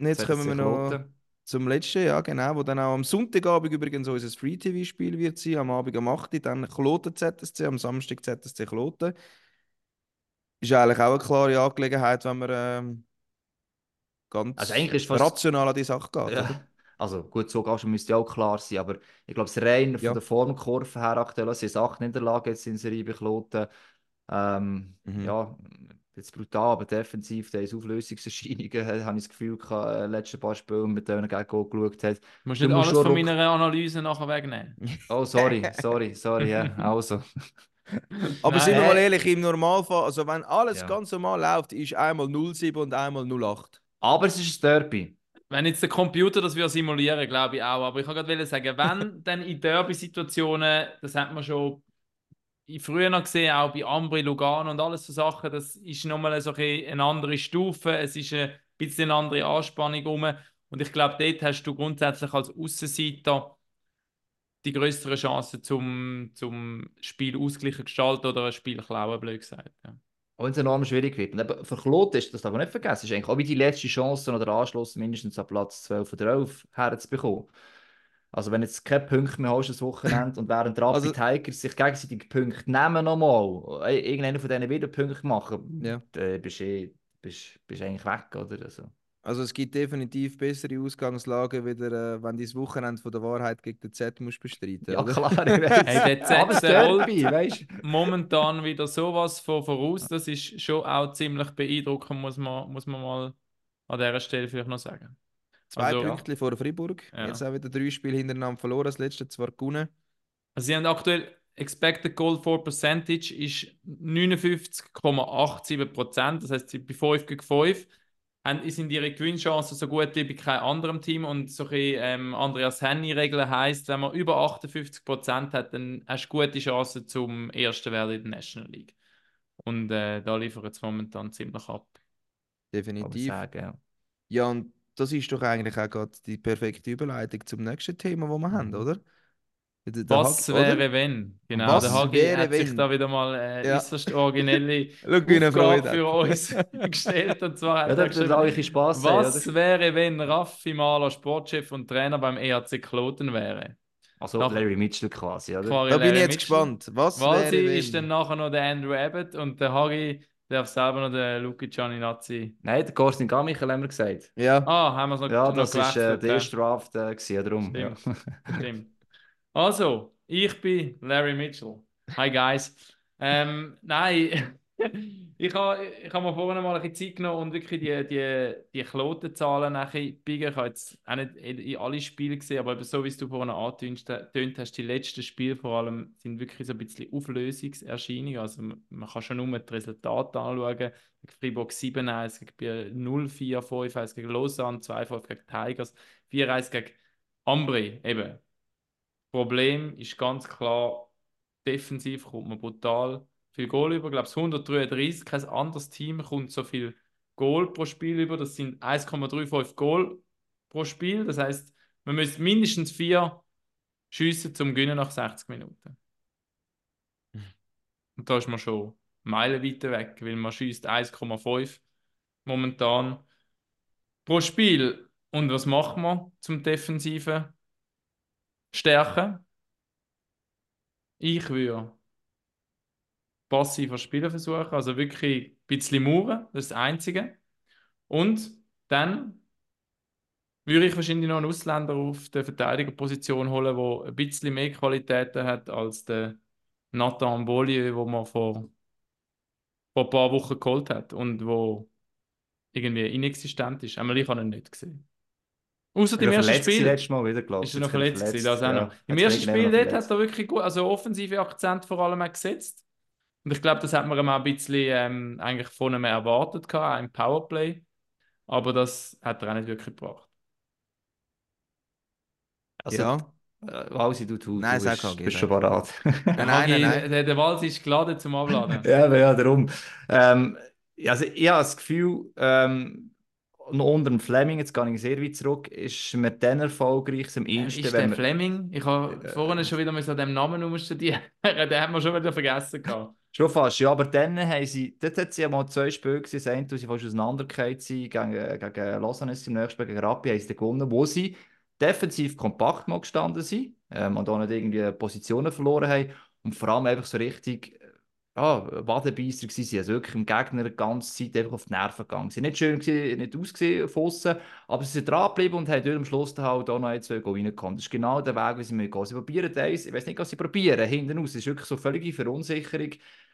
Und jetzt kommen wir noch Kloten. zum letzten, ja genau, wo dann auch am Sonntagabend übrigens unser Free-TV-Spiel wird sein, am Abend um 8 Uhr, dann Kloten ZSC, am Samstag ZSC Kloten. Ist eigentlich auch eine klare Angelegenheit, wenn man ähm, ganz Also eigentlich ist fast- rational an die Sache geht. oder? Ja. Also gut, so schon müsste ja auch klar sein, aber ich glaube, es rein von Ja. der Formkurve her aktuell sind es acht Niederlagen jetzt in Serie bei Kloten. Ähm, Mhm. Ja, jetzt brutal, aber defensiv, der ist Auflösungserscheinungen, habe ich das Gefühl, gehabt, äh, letzten paar Spiele, mit denen er geschaut hat. Du musst Du nicht musst alles von ruck- meiner Analyse nachher wegnehmen. Oh, sorry, sorry, sorry, ja, also. Aber Nein, sind wir äh, mal ehrlich, im Normalfall, also wenn alles Ja. ganz normal läuft, ist einmal 07 und einmal 08. Aber es ist ein Derby. Wenn jetzt der Computer das wir simulieren, glaube ich auch. Aber ich wollte gerade sagen, wenn dann in Derby-Situationen, das hat man schon in früher noch gesehen, auch bei Ambri, Lugano und alles so Sachen, das ist nochmal so ein eine andere Stufe, es ist ein bisschen eine andere Anspannung rum. Und ich glaube, dort hast du grundsätzlich als Außenseiter die größeren Chancen zum, zum Spiel ausgleichen gestalten oder ein Spiel klauen, blöd gesagt. Ja. Auch wenn es enorm schwierig wird. Und eben für Kloten ist das darf man nicht vergessen, ist eigentlich auch wie die letzte Chance oder Anschluss mindestens an Platz 12 oder 11 herzubekommen. Also wenn jetzt keine Punkte mehr hast das Wochenende und während Rapid Also- Tigers sich gegenseitig Punkte nehmen nochmal, äh, irgendeiner von denen wieder Punkte machen, Ja. dann bist du eh, bist, bist eigentlich weg, oder? Also, Also es gibt definitiv bessere Ausgangslagen, wieder, äh, wenn du das Wochenende von der Wahrheit gegen den Z musst bestreiten ja oder? klar, ich weiss. Hey, der Z du? momentan wieder sowas von voraus. Das ist schon auch ziemlich beeindruckend, muss man, muss man mal an dieser Stelle vielleicht noch sagen. Zwei Also- Punkte vor Fribourg. Ja. Jetzt auch wieder drei Spiele hintereinander verloren, das letzte zwar gewonnen. Also sie haben aktuell Expected Goal for Percentage ist 59,87%. Das heißt, sie bei 5 gegen 5 haben, sind ihre Gewinnchancen so gut wie bei keinem anderen Team. Und so ein bisschen, ähm, Andreas Henny-Regel heisst, wenn man über 58% hat, dann hast du gute Chancen zum Ersten werden in der National League. Und äh, da liefern sie momentan ziemlich ab. Definitiv. sagen, ja. Ja, und das ist doch eigentlich auch gerade die perfekte Überleitung zum nächsten Thema, das wir haben, oder? Der- der Was oder? wäre, wenn? Genau, Was der Hagi wäre, hat sich wenn? da wieder mal äh, Ja. äußerst originelle er Aufgabe für uns gestellt. Und zwar hat Ja, er hat Spass haben, was oder? wäre, wenn Raffi Mahler Sportchef und Trainer beim EHC Kloten wäre? Also Nach- Larry Mitchell quasi, oder? Quasi Da bin ich jetzt Mitchell. gespannt. Was Walsi wäre, wenn? ist dann nachher noch der Andrew Abbott und der Hagi darf selber noch der Luki Gianninazzi. Nein, der Korstin Gamichael haben wir gesagt. Ja, Ah, haben wir es noch, Ja, noch das ist äh, der ja. erste Draft äh, gewesen, darum. Ja. Stimmt. Also, ich bin Larry Mitchell. Hi guys. Ähm, nein, ich habe ich ha mir vorhin mal ein bisschen Zeit genommen und wirklich die, die, die Klotenzahlen biegen. Ich habe jetzt auch nicht in alle Spiele gesehen, aber eben so wie du vorhin angetönt tönt hast, die letzten Spiele vor allem sind wirklich so ein bisschen Auflösungserscheinungen. Also man kann schon nur die Resultate anschauen. Gegen Fribourg 7-1, gegen Biel 0-4, 5-1 gegen Lausanne, 2-5 gegen Tigers, 4-1 gegen Ambri. Eben, Problem ist ganz klar, defensiv kommt man brutal viel Goal über. Ich glaube, es 133. Kein anderes Team kommt so viel Goal pro Spiel über. Das sind 1,35 Goal pro Spiel. Das heißt, man müsste mindestens vier schiessen zum Gewinnen nach 60 Minuten. Und da ist man schon Meilen weiter weg, weil man schießt 1,5 momentan pro Spiel. Und was macht man zum Defensiven? Stärken. Ich würde passiver Spieler versuchen, also wirklich ein bisschen mauern, das ist das Einzige. Und dann würde ich wahrscheinlich noch einen Ausländer auf der Verteidigerposition holen, der ein bisschen mehr Qualitäten hat als der Nathan Bollier, wo man vor, vor ein paar Wochen geholt hat und wo irgendwie inexistent ist. Einmal ich habe ihn nicht gesehen. Außer im Er ersten verletzt Spiel. letztes Mal wieder, glaube ich. Ist er noch verletzt gewesen, das auch ja. noch. Im ersten dem Spiel dort verletzt. hat er wirklich gut, also offensive Akzent vor allem auch gesetzt. Und ich glaube, das hat man ihm auch ein bisschen ähm, eigentlich von ihm erwartet gehabt, auch im Powerplay. Aber das hat er auch nicht wirklich gebracht. Also, ja. äh, Walsi, du, du, Nein, du sag bist, Hagi, bist schon parat. Nein, nein, nein, nein. Der, der Wals ist geladen zum Abladen. ja, ja, darum. Ähm, Also ich habe das Gefühl, ähm, noch unter dem Fleming, jetzt gehe ich sehr weit zurück, ist mir dann erfolgreich am Wer ehesten, ist der wir- Fleming? Ich habe Äh, vorhin schon wieder an dem Namen umstudieren. den hat man schon wieder vergessen gehabt. Schon fast, ja, aber dann haben sie, dort hat sie ja mal zwei Spiele gesehen, das eine, wo sie fast auseinandergefallen sind, gegen, gegen Lausanne sie im nächsten Spiel, gegen Rappi haben sie gewonnen, wo sie defensiv kompakt mal gestanden sind ähm, und auch nicht irgendwie Positionen verloren haben und vor allem einfach so richtig, äh, ja, Wadenbeisser gewesen also wirklich im Gegner die ganze Zeit einfach auf die Nerven gegangen. Sie nicht schön gewesen, nicht ausgesehen von aber sie sind dran geblieben und haben dort am Schluss dann halt auch noch ein, zwei reingekommen. Das ist genau der Weg, wie sie müssen gehen. Sie probieren eins, ich weiß nicht, was sie probieren, hinten raus, es ist wirklich so völlige Verunsicherung,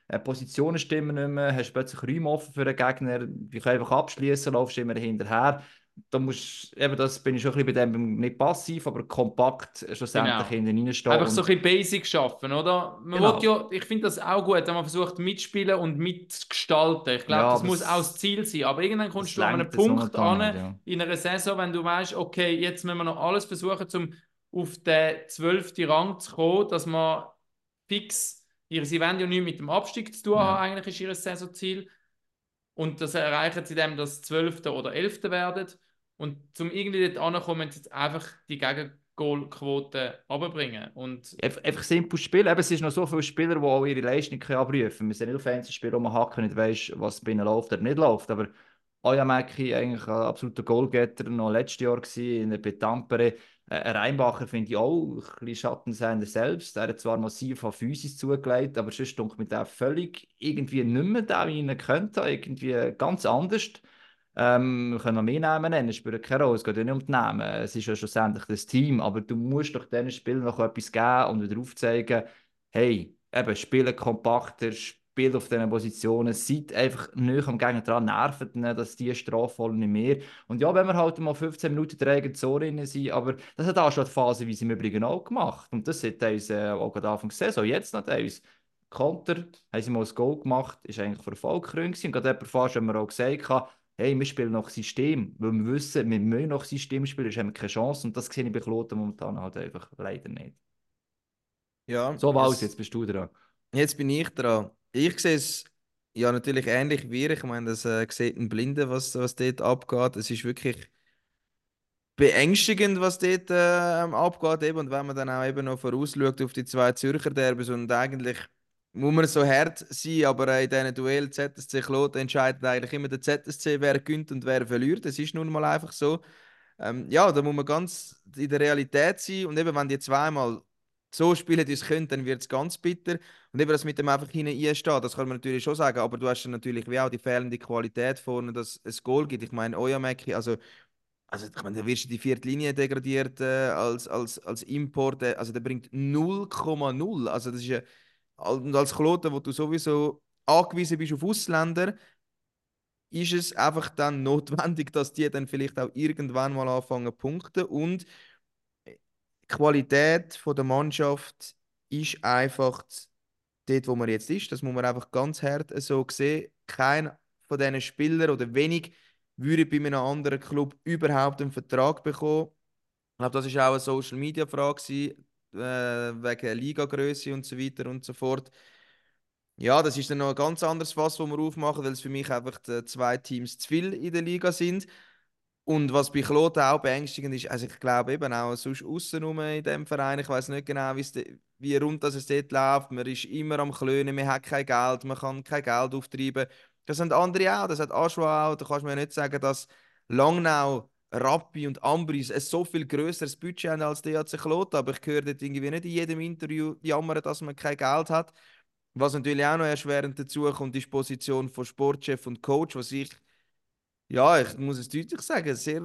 äh, Positionen stimmen nicht mehr, hast plötzlich Räume offen für den Gegner, die können einfach abschließen, laufst immer hinterher. Da musst, eben das bin ich schon ein bisschen bei dem nicht passiv, aber kompakt schlussendlich Genau. hinten reinstehen. Einfach so ein bisschen Basic schaffen, oder? Man Genau. ja, ich finde das auch gut, wenn man versucht mitspielen und mitgestalten. Ich glaube, Ja, das muss auch das Ziel sein. Aber irgendwann kommst du an einen Punkt an, nicht, ja. in einer Saison, wenn du weißt, okay, jetzt müssen wir noch alles versuchen, um auf den 12. Rang zu kommen, dass man fix, ihre, sie wollen ja nichts mit dem Abstieg zu tun haben, eigentlich ist ihr Saisonziel. Und das erreichen sie indem das 12. oder 11. werden. Und zum irgendwie dort ankommen, jetzt einfach die Gegengoalquote runterbringen. Und Einfach, simpel spielen. Eben, es sind noch so viele Spieler, die auch ihre Leistung abrufen können. Wir sind nicht auf Einzelspieler, wo man hacken nicht weiss, was bei ihnen läuft oder nicht läuft. Aber Oyamaki, eigentlich ein absoluter Goalgetter, noch letztes Jahr in der Betampere. Äh, ein Reinbacher finde ich auch ein bisschen Schattensender selbst. Er hat zwar massiv an Physis zugelegt, aber sonst dunkt mit der völlig irgendwie nicht mehr da, ich ihn könnte. Irgendwie ganz anders. Ähm, wir können noch mehr Namen nennen, spielt keine Rolle, es geht ja nicht um die Namen, es ist ja schlussendlich das Team, aber du musst doch diesen Spielern noch etwas geben und wieder aufzeigen, hey, eben, spielen kompakter, spielt auf diesen Positionen, seid einfach nicht am Gegner dran, nervt nicht, dass die Strafe nicht mehr. Und ja, wenn wir halt mal 15 Minuten eigenen Zone drin sind, aber das hat auch schon die Phase, wie sie im Übrigen auch gemacht. Und das hat uns äh, auch gerade Anfang der Saison, jetzt noch uns. Konter, haben sie mal ein Goal gemacht, ist eigentlich für Erfolg gewesen. Und gerade jemand fast, wenn wir auch gesagt haben, hey, wir spielen nach System, weil wir wissen, wir müssen nach System spielen, sonst haben wir keine Chance. Und das sehe ich bei Kloten momentan halt einfach leider nicht. Ja, So, Wals, es- jetzt bist du dran. Jetzt bin ich dran. Ich sehe es ja natürlich ähnlich wie ihr. Ich meine, das äh, sieht ein Blinde, was, was dort abgeht. Es ist wirklich beängstigend, was dort äh, abgeht. Eben. Und wenn man dann auch eben noch vorausschaut auf die zwei Zürcher Derbys und eigentlich muss man so hart sein, aber in diesen Duell ZSC Kloten entscheidet eigentlich immer der ZSC, wer gewinnt und wer verliert. Das ist nun mal einfach so. Ähm, ja, da muss man ganz in der Realität sein. Und eben, wenn die zweimal so spielen, wie es können, dann wird es ganz bitter. Und eben das mit dem einfach hinten einstehen, das kann man natürlich schon sagen, aber du hast dann natürlich wie auch die fehlende Qualität vorne, dass es Goal gibt. Ich meine, Oyameki, also, also ich meine, da wirst du die vierte Linie degradiert äh, als, als, als Import, also der bringt 0,0. Also das ist ja, und als Kloten, wo du sowieso angewiesen bist auf Ausländer, ist es einfach dann notwendig, dass die dann vielleicht auch irgendwann mal anfangen zu punkten und die Qualität der Mannschaft ist einfach dort, wo man jetzt ist. Das muss man einfach ganz hart so sehen. Kein von diesen Spielern oder wenig würde bei einem anderen Club überhaupt einen Vertrag bekommen. Ich glaube, das ist auch eine Social Media Frage gewesen, äh, wegen Ligagröße und so weiter und so fort. Ja, das ist dann noch ein ganz anderes Fass, das wir aufmachen, weil es für mich einfach zwei Teams zu viel in der Liga sind. Und was bei Kloten auch beängstigend ist, also ich glaube eben auch sonst außenrum in dem Verein, ich weiß nicht genau, wie rund das es dort läuft. Man ist immer am Klönen, man hat kein Geld, man kann kein Geld auftreiben. Das sind andere auch, das hat Aschua auch. Da kannst du mir nicht sagen, dass Langnau, Rappi und Ambris ein so viel größeres Budget haben als DHC Kloten. Aber ich höre dort irgendwie nicht in jedem Interview jammern, dass man kein Geld hat. Was natürlich auch noch erschwerend dazu kommt, ist die Position von Sportchef und Coach, was ich, ja, ich muss es deutlich sagen, sehr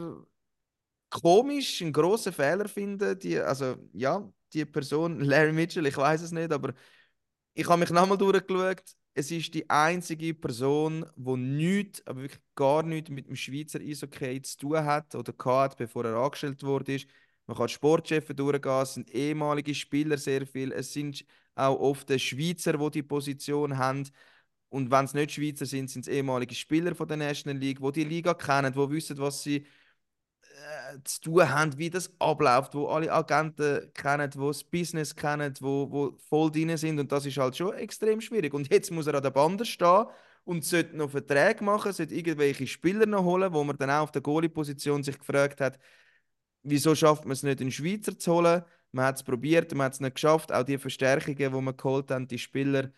komisch, einen grossen Fehler finde. Die, also, ja, die Person, Larry Mitchell, ich weiß es nicht, aber ich habe mich nochmal durchgeschaut. Es ist die einzige Person, die nichts, aber wirklich gar nichts mit dem Schweizer Eishockey zu tun hat oder hat, bevor er angestellt wurde. Man kann Sportchefs durchgehen, es sind ehemalige Spieler sehr viel. Es sind auch oft Schweizer, die die Position haben. Und wenn es nicht Schweizer sind, sind es ehemalige Spieler von der National League, die die Liga kennen, die wissen, was sie äh, zu tun haben, wie das abläuft, wo alle Agenten kennen, wo das Business kennen, wo, wo voll drin sind. Und das ist halt schon extrem schwierig. Und jetzt muss er an der Bande stehen und sollte noch Verträge machen, sollte irgendwelche Spieler noch holen, wo man dann auch auf der Goalie-Position sich gefragt hat, wieso schafft man es nicht, einen Schweizer zu holen? Man hat es probiert, man hat es nicht geschafft. Auch die Verstärkungen, die man geholt haben, die Spieler,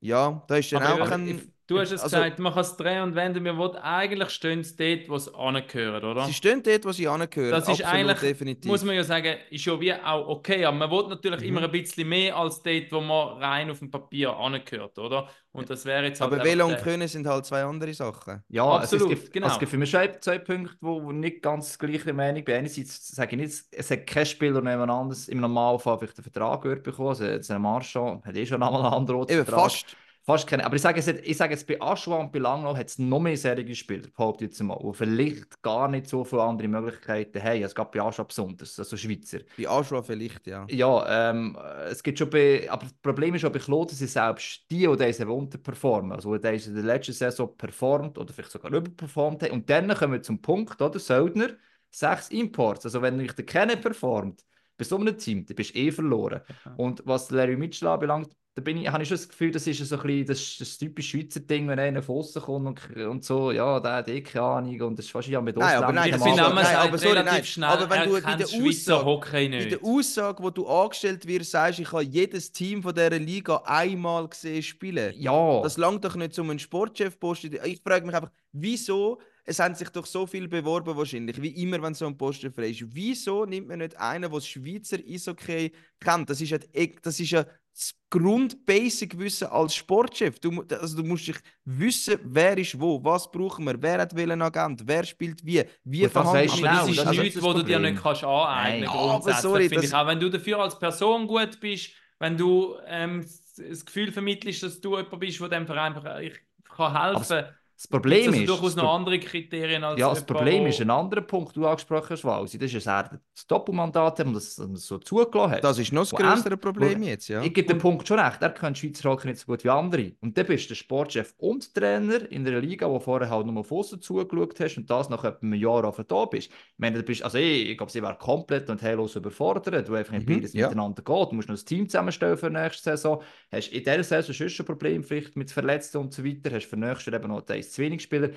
ja, da ist dann Aber auch kein... Du hast es also- gesagt, man kann es drehen und wenden, wir wollen eigentlich stehen sie dort, wo sie angehören, oder? Sie stehen dort, wo sie angehören. Das ist Absolut, eigentlich, definitiv. muss man ja sagen, ist ja wie auch okay, aber man will natürlich Mhm. immer ein bisschen mehr als dort, wo man rein auf dem Papier angehört, oder? Und das wäre jetzt halt Aber Velo und Können sind halt zwei andere Sachen. Ja, Absolut, also es gibt, genau. also es gibt für mich schon zwei Punkte, wo, wo nicht ganz gleiche Meinung bin. Einerseits sage ich nicht, es hat kein Spieler neben anderes im Normalfall vielleicht den Vertrag gehört bekommen. Also jetzt ein Marchand hat eh schon einmal einen anderen Eben Vertrag. fast. Fast keine. Aber ich sage, hat, ich sage jetzt bei Aschua und bei Langlo hat es noch mehr Serien Spieler, behaupte ich jetzt mal, die vielleicht gar nicht so viele andere Möglichkeiten haben. Es gab bei Aschua besonders, also Schweizer. Bei Aschua vielleicht, ja. Ja, ähm, es gibt schon bei, aber das Problem ist auch bei Kloten, sind selbst die, die diese unterperformen, also die in der letzten Saison performt oder vielleicht sogar überperformt haben. Und dann kommen wir zum Punkt, oder? Söldner, sechs Imports. Also wenn nicht der Kenne performt, bei so einem Team, dann bist du eh verloren. Und was Larry Mitchell anbelangt, da bin ich, habe ich schon das Gefühl, das ist so ein bisschen das, das typische Schweizer Ding, wenn einer von außen kommt und, und so, ja, der hat eh keine Ahnung und das ist fast ja mit Nein, aber nein, Ich das finde man nein, sagt aber sorry, relativ nein. schnell, Aber wenn du in kennt der Schweizer Aussage- Hockey In nicht. der Aussage, wo du angestellt wirst, sagst, ich habe jedes Team von dieser Liga einmal gesehen spielen. Ja, Das langt doch nicht um einen Sportchef-Posten. Ich frage mich einfach, wieso, es haben sich doch so viele beworben wahrscheinlich, wie immer, wenn so ein Posten frei ist. Wieso nimmt man nicht einen, der das Schweizer Eishockey kennt? Das ist ja, das ist ja das Grund-Basic-Wissen als Sportchef. Du, also du musst dich wissen, wer ist wo, was brauchen wir, wer hat welchen Agent, wer spielt wie, wie verhandelt man das ist das ist nichts, das wo du dir nicht kannst aneignen kannst. Ja, aber sorry, das- ich auch. Wenn du dafür als Person gut bist, wenn du ähm, das Gefühl vermittelst, dass du jemand bist, der dem Verein einfach- ich kann helfen das Problem also ist... durchaus noch andere Kriterien als Ja, das Problem wo- ist ein anderer Punkt, den du angesprochen hast, Walsi. Das ist, dass er das Doppelmandat hat und das, das so zugelassen hat. Das ist noch das größere Problem jetzt, ja. Ich gebe den Punkt schon recht, er kennt Schweizer Hockey nicht so gut wie andere. Und dann bist du der Sportchef und Trainer in einer Liga, wo vorher halt nur von außen zugeschaut hast und das nach etwa einem Jahr auf da bist. Ich meine, du bist, also ich, ich glaube, sie wäre komplett und heillos überfordert, du einfach nicht Mhm, beides ja. miteinander geht. Du musst noch ein Team zusammenstellen für die nächste Saison. Hast in dieser Saison schon ein Problem vielleicht mit Verletzten und so weiter, hast für nächstes Jahr eben noch eins zu wenig Spieler.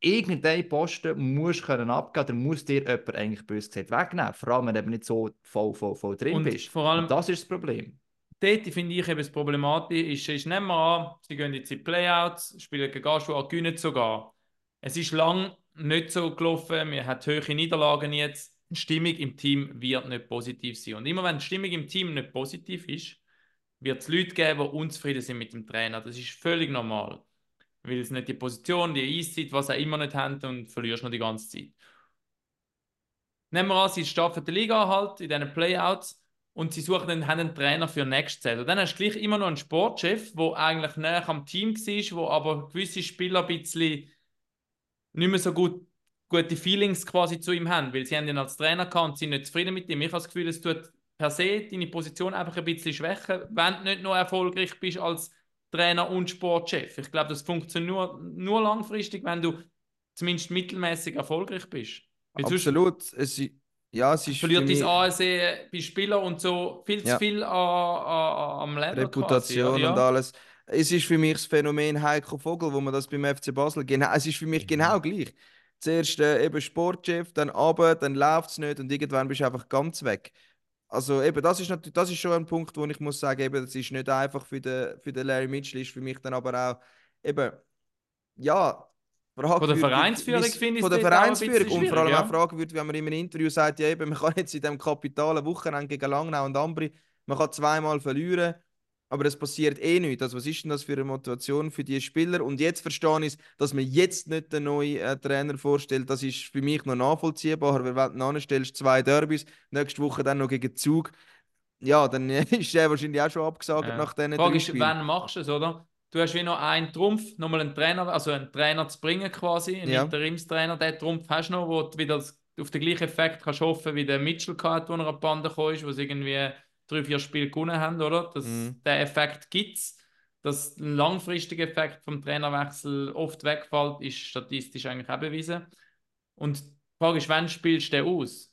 Irgendeinen Posten musst du können abgeben, dann muss dir jemand eigentlich bös gesagt wegnehmen. Vor allem, wenn du eben nicht so voll, voll, voll drin Und bist. vor allem- und das ist das Problem. Dort finde ich eben das Problematische, ist, nehmen wir an, sie gehen jetzt in die Playouts, spielen gegen Aschua, gewinnen sogar. Es ist lang nicht so gelaufen, wir haben hohe Niederlagen jetzt. Die Stimmung im Team wird nicht positiv sein. Und immer wenn die Stimmung im Team nicht positiv ist, wird es Leute geben, die unzufrieden sind mit dem Trainer. Das ist völlig normal. Weil sie nicht die Position, die Eiszeit, was auch immer nicht haben und verlierst noch die ganze Zeit. Nehmen wir an, sie starten die Liga halt in diesen Playouts und sie suchen dann, einen Trainer für nächste Saison. Dann hast du gleich immer noch einen Sportchef, der eigentlich näher am Team war, wo aber gewisse Spieler ein bisschen nicht mehr so gut, gute Feelings quasi zu ihm haben, weil sie haben ihn als Trainer gehabt und sind nicht zufrieden mit ihm. Ich habe das Gefühl, es tut per se deine Position einfach ein bisschen schwächen, wenn du nicht noch erfolgreich bist als Trainer und Sportchef. Ich glaube, das funktioniert nur, nur langfristig, wenn du zumindest mittelmäßig erfolgreich bist. Weil Absolut. Es, ja, es ist verliert dein ASE bei Spielern und so viel zu Ja. viel an, an, am Level Reputation quasi. ja. und alles. Es ist für mich das Phänomen Heiko Vogel, wo man das beim FC Basel genau. Es ist für Mhm. mich genau gleich. Zuerst äh, eben Sportchef, dann aber, dann läuft es nicht und irgendwann bist du einfach ganz weg. Also eben, das ist natürlich, das ist schon ein Punkt, wo ich muss sagen, eben, das ist nicht einfach für den, für den Larry Mitchell, ist für mich dann aber auch eben, ja, Von der Vereinsführung finde ich Von es der auch ein Vereinsführung und vor allem schwierig, auch ja. fragwürdig, wenn man in einem Interview sagt, ja eben, man kann jetzt in diesem kapitalen Wochenende gegen Langnau und Ambri, man kann zweimal verlieren, aber es passiert eh nichts. Also was ist denn das für eine Motivation für die Spieler? Und jetzt verstehe ich es, dass man jetzt nicht den neuen äh, Trainer vorstellt, das ist für mich noch nachvollziehbar, wenn du anstellst, zwei Derbys, nächste Woche dann noch gegen Zug, ja, dann ist der wahrscheinlich auch schon abgesagt Ja. nach diesen Die Frage drei ist, Spielen. wann machst du es, oder? Du hast wie noch einen Trumpf, nochmal einen Trainer, also einen Trainer zu bringen quasi, einen Ja. Interimstrainer, den Trumpf hast du noch, wo du wieder auf den gleichen Effekt kannst hoffen, wie der Mitchell hatte, wo er an die Bande gekommen ist, wo sie irgendwie drei, vier Spiele gewonnen haben, oder? Das, Mhm. Den Effekt gibt es. Dass ein langfristiger Effekt vom Trainerwechsel oft wegfällt, ist statistisch eigentlich auch bewiesen. Und die Frage ist, wann spielst du den aus?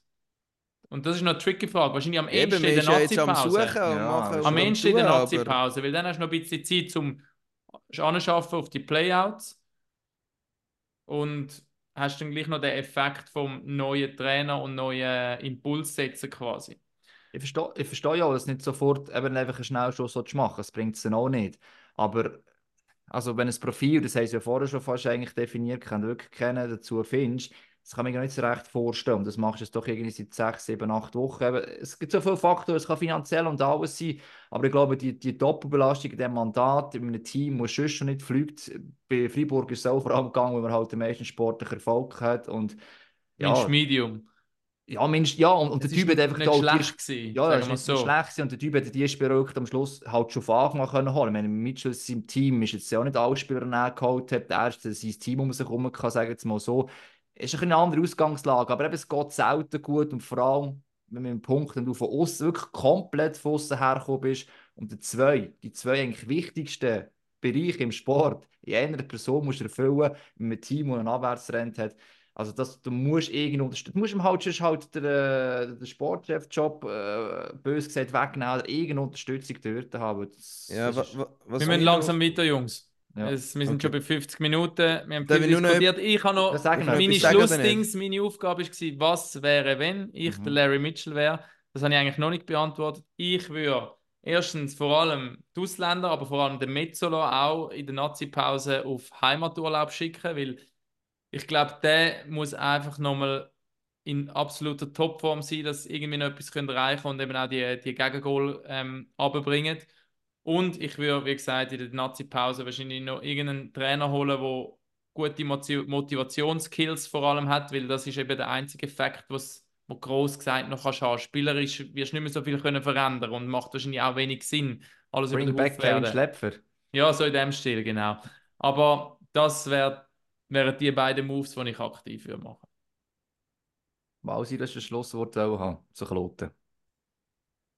Und das ist noch eine tricky Frage. Wahrscheinlich am man in der ja jetzt am Nazi-Pause. Ja, am Ende in der Nazi-Pause, weil dann hast du noch ein bisschen Zeit, um anschaffen auf die Playouts und hast dann gleich noch den Effekt vom neuen Trainer und neuen Impuls setzen quasi. Ich verstehe, ich verstehe ja, dass nicht sofort eben einfach einen Schnellschuss zu machen, das bringt es dann auch nicht. Aber also wenn ein Profil, das haben sie ja vorher schon fast eigentlich definiert, kann wirklich kennen, dazu findest, das kann man mir nicht so recht vorstellen. Und das machst du jetzt doch irgendwie seit sechs, sieben, acht Wochen. Es gibt so viele Faktoren, es kann finanziell und alles sein, aber ich glaube, die, die Doppelbelastung in diesem Mandat, in einem Team, das sonst schon nicht fliegt, bei Freiburg ist es auch vor allem gegangen, weil man halt den meisten sportlichen Erfolg hat. Und, ja, Medium. Ja, Mensch, ja, und, und der Typ hat einfach nicht schlecht die, gewesen, Ja, das war so. schlecht und der Typ hat die Spieler am Schluss halt schon von Anfang an können holen. Ich meine, Mitchell seinem Team ist jetzt ja auch nicht alle Spieler geholt, hat der erste sein Team um sich herum kann, sagen jetzt mal so ist eine andere Ausgangslage, aber eben, es geht selten gut und vor allem, wenn man einen Punkt, wenn du von außen wirklich komplett von außen hergekommen bist und die zwei, die zwei eigentlich wichtigsten Bereiche im Sport in einer Person musst du erfüllen, mit einem Team, das einen Abwärtstrend hat. Also das, du musst irgendwie unterstützen. Du musst ihm halt, halt den, äh, den Sportchef-Job äh, bös gesagt wegnehmen oder irgendeine Unterstützung dort haben. Das, ja, das ist... was Wir müssen langsam weiter, Jungs. Ja. Es, wir sind okay. schon bei 50 Minuten. Wir haben viel diskutiert. Ich habe noch meine Schlussdings, meine Aufgabe war, was wäre, wenn ich mhm. der Larry Mitchell wäre. Das habe ich eigentlich noch nicht beantwortet. Ich würde erstens vor allem die Ausländer, aber vor allem den Metzola auch in der Nazi-Pause auf Heimaturlaub schicken, weil ich glaube, der muss einfach nochmal in absoluter Topform sein, dass irgendwie noch etwas erreichen können und eben auch die, die Gegengol ähm. Und ich würde, wie gesagt, in der Nazi-Pause wahrscheinlich noch irgendeinen Trainer holen, der gute Motivationskills vor allem hat, weil das ist eben der einzige Effekt, was wo groß gesagt noch kannst haben. Spielerisch wirst du nicht mehr so viel können verändern und macht wahrscheinlich auch wenig Sinn. Alles Bring back Kevin Schlepfer. Ja, so in dem Stil, genau. Aber das wär, wären die beiden Moves, die ich aktiv würde machen. Wow, das ist ein Schlusswort haben, zu Kloten.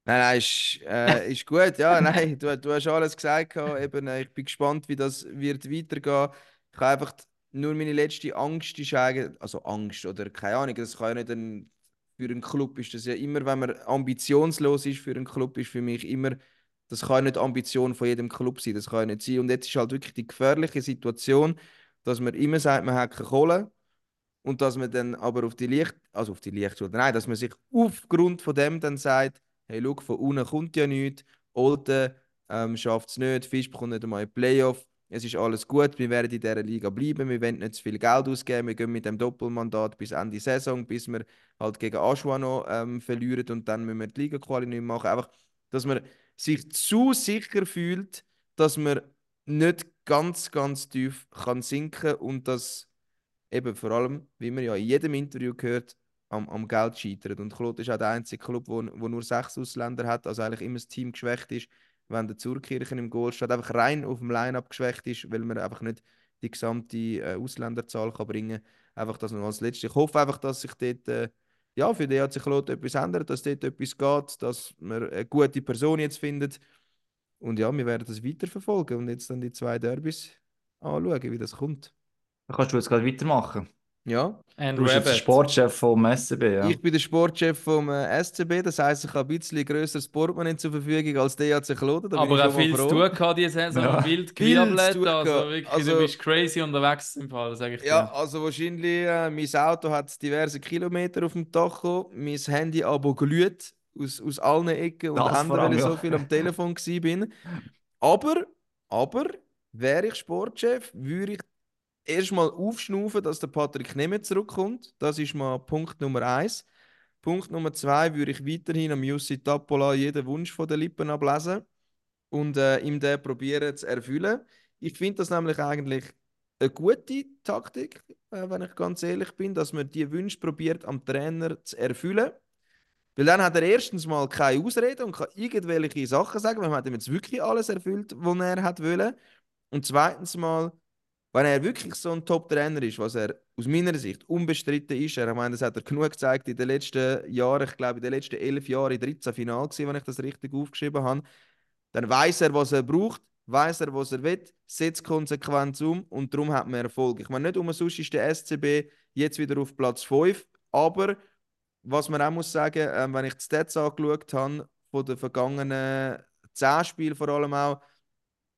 Nein, nein, ist, äh, ist gut. Ja, nein, du, du hast alles gesagt. Eben, äh, ich bin gespannt, wie das wird weitergehen. Ich habe einfach nur meine letzte Angst ist eigentlich, also Angst oder keine Ahnung, das kann ja nicht ein, für einen Club ist das ja immer, wenn man ambitionslos ist für einen Club, ist für mich immer, das kann nicht Ambition von jedem Club sein, das kann ja nicht sein. Und jetzt ist halt wirklich die gefährliche Situation, dass man immer sagt, man hat keine Kohle und dass man dann aber auf die Licht, also auf die Lichtschule, nein, dass man sich aufgrund von dem dann sagt, hey, schau, von unten kommt ja nichts, Olden ähm, schafft es nicht, Fisch bekommt nicht einmal ein Playoff, es ist alles gut, wir werden in dieser Liga bleiben, wir wollen nicht zu viel Geld ausgeben, wir gehen mit dem Doppelmandat bis Ende Saison, bis wir halt gegen Aschua noch ähm, verlieren und dann müssen wir die Liga-Quali nicht machen. Einfach, dass man sich zu sicher fühlt, dass man nicht ganz, ganz tief kann sinken und dass eben vor allem, wie man ja in jedem Interview gehört, am, am Geld scheitert. Und Claude ist auch der einzige Club, wo, wo nur sechs Ausländer hat, also eigentlich immer das Team geschwächt ist, wenn der Zurkirchen im Goal steht, einfach rein auf dem Line-Up geschwächt ist, weil man einfach nicht die gesamte äh, Ausländerzahl kann bringen kann. Einfach das noch als letztes. Ich hoffe einfach, dass sich dort äh, ja, für die hat sich Claude etwas ändert, dass dort etwas geht, dass man eine gute Person jetzt findet. Und ja, wir werden das weiterverfolgen und jetzt dann die zwei Derbys anschauen, wie das kommt. Dann kannst du jetzt gerade weitermachen. Ja. And du bist jetzt der Sportchef vom SCB, ja? Ich bin der Sportchef vom äh, SCB, das heisst, ich habe ein bisschen grösseres Portemonnaie zur Verfügung als DHC Kloten. Aber auch viel zu tun gehabt diese Saison, ja. wild gewirbelt, also wirklich, also, du bist crazy unterwegs im Fall, sage ich dir. Ja, also wahrscheinlich, äh, mein Auto hat diverse Kilometer auf dem Tacho, mein Handy aber glüht aus, aus allen Ecken und Enden, weil ich ja. so viel am Telefon war. Aber, aber, wäre ich Sportchef, würde ich erstmal aufschnaufen, dass der Patrick nicht mehr zurückkommt. Das ist mal Punkt Nummer eins. Punkt Nummer zwei würde ich weiterhin am Jussi Tapola jeden Wunsch von den Lippen ablesen und äh, ihm den probieren zu erfüllen. Ich finde das nämlich eigentlich eine gute Taktik, äh, wenn ich ganz ehrlich bin, dass man die Wünsche probiert am Trainer zu erfüllen. Weil dann hat er erstens mal keine Ausrede und kann irgendwelche Sachen sagen, weil man hat ihm jetzt wirklich alles erfüllt, was er hat wollen. Und zweitens mal wenn er wirklich so ein Top-Trainer ist, was er aus meiner Sicht unbestritten ist, er, ich meine, das hat er genug gezeigt in den letzten Jahren, ich glaube in den letzten elf Jahren in 13 Final gewesen, wenn ich das richtig aufgeschrieben habe, dann weiß er, was er braucht, weiß er, was er will, setzt konsequent um und darum hat man Erfolg. Ich meine, nicht umsonst ist der SCB jetzt wieder auf Platz 5, aber was man auch muss sagen, äh, wenn ich die Stats angeschaut habe, von den vergangenen 10 Spielen vor allem auch,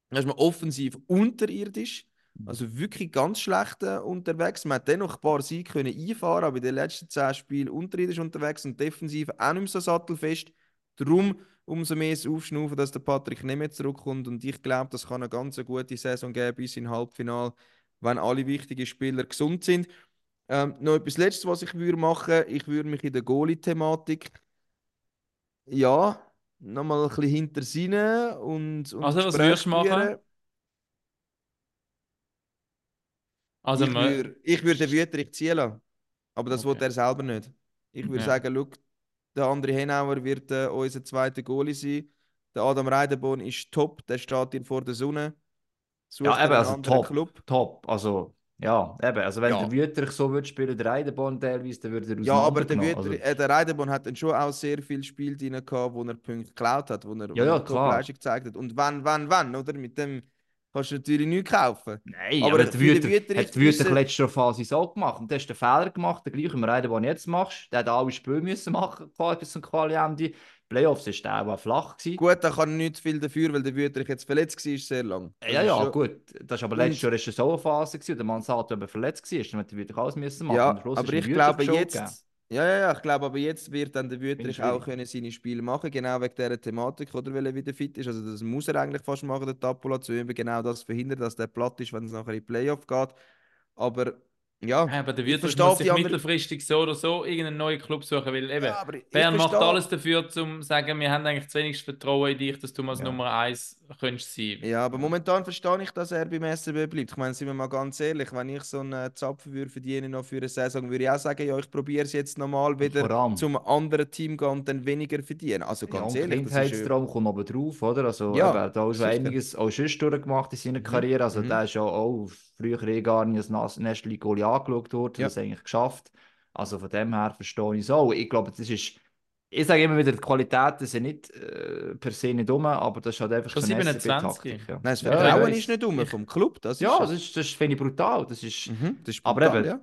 ist man offensiv unterirdisch. Also wirklich ganz schlecht äh, unterwegs. Man hat dennoch ein paar Siege können einfahren, aber in den letzten zehn Spielen unterirdisch unterwegs und defensiv auch nicht mehr so sattelfest. Darum umso mehr das Aufschnaufen, dass der Patrick nicht mehr zurückkommt. Und ich glaube, das kann eine ganz gute Saison geben bis in Halbfinale, wenn alle wichtigen Spieler gesund sind. Ähm, noch etwas Letztes, was ich würde machen, ich würde mich in der Goalie-Thematik ja nochmal ein bisschen hinter Sinne und, und Also, was würdest du machen? Also, ich würde ich würd den Wüterich ziehen lassen. Aber das Okay. will er selber nicht. Ich würde Ja. sagen, schau, der André Henauer wird äh, unser zweiter Goalie sein. Der Adam Reidenborn ist top, der steht dir vor der Sonne. Sucht Ja, eben, also top. Club. Top. Also, ja, eben. Also, wenn Ja. der Wüterich so würde spielen, der Reidenborn teilweise, dann würde er Ja, aber der. Wüterich, äh, der Reidenborn hat dann schon auch sehr viel Spiel drin gehabt, wo er Punkte geklaut hat, wo er, wo Ja, ja, er klar. Gezeigt hat. Und wenn, wenn, wenn, oder? Mit dem kannst du natürlich nichts kaufen. Nein, Aber aber, der Wüterich Wüterich hat Wüterich wissen- letzte Phase so gemacht. Und du hast den Fehler gemacht, der gleiche Reidenborn jetzt machst. Der hat alle Spiele müssen machen, bis zum Quali-Ende. Playoffs ist der auch flach gewesen. Gut, da kann nicht viel dafür, weil der Wüterich jetzt verletzt war, sehr lang. Ja, ja, schon- gut. Das ist aber letztes Jahr ist eine Phase gewesen, und der Mansato eben verletzt war. Dann hat der Wüterich alles müssen machen. Ja, aber ich glaube jetzt, gegeben. ja, ja, ja, ich glaube aber jetzt wird dann der Wüterich auch können seine Spiele machen, genau wegen dieser Thematik, oder weil er wieder fit ist. Also das muss er eigentlich fast machen, der Tapola, zu eben genau das verhindern, dass der platt ist, wenn es nachher in die Playoff geht. Aber ja, Ja, aber der verstehe muss sich mittelfristig so oder so irgendeinen neuen Club suchen, weil eben Ja, Bern macht alles dafür, um zu sagen, wir haben eigentlich zu wenig Vertrauen in dich, dass du mal als. Nummer 1 könntest sein. Ja, aber momentan verstehe ich, dass er beim SCB bleibt. Ich meine, sind wir mal ganz ehrlich, wenn ich so einen Zapfen würde verdienen noch für eine Saison, würde ich auch sagen, ja, ich probiere es jetzt nochmal wieder zum anderen Team gehen und dann weniger verdienen. Also ganz ja, ehrlich, ist ja- Kindheitstraum kommt oben drauf, oder? Also, Ja, eben, er hat auch schon sicher. einiges auch sonst durchgemacht in seiner Karriere. Also, mhm. der ist ja auch früher eh gar nicht als Nestli Goalie angeschaut worden, Ja. das eigentlich geschafft. Also, von dem her verstehe ich es auch. Ich glaube, das ist. Ich sage immer wieder, die Qualitäten sind nicht äh, per se nicht dumm, aber das ist halt einfach Schon so eine 27. SCB-Taktik. Ja. Nein, das Ja, Vertrauen weiss. ist nicht um vom Club. Das Ja, ist das, ist, das finde ich brutal. Das ist, Mhm, das ist Aber brutal, eben, ja.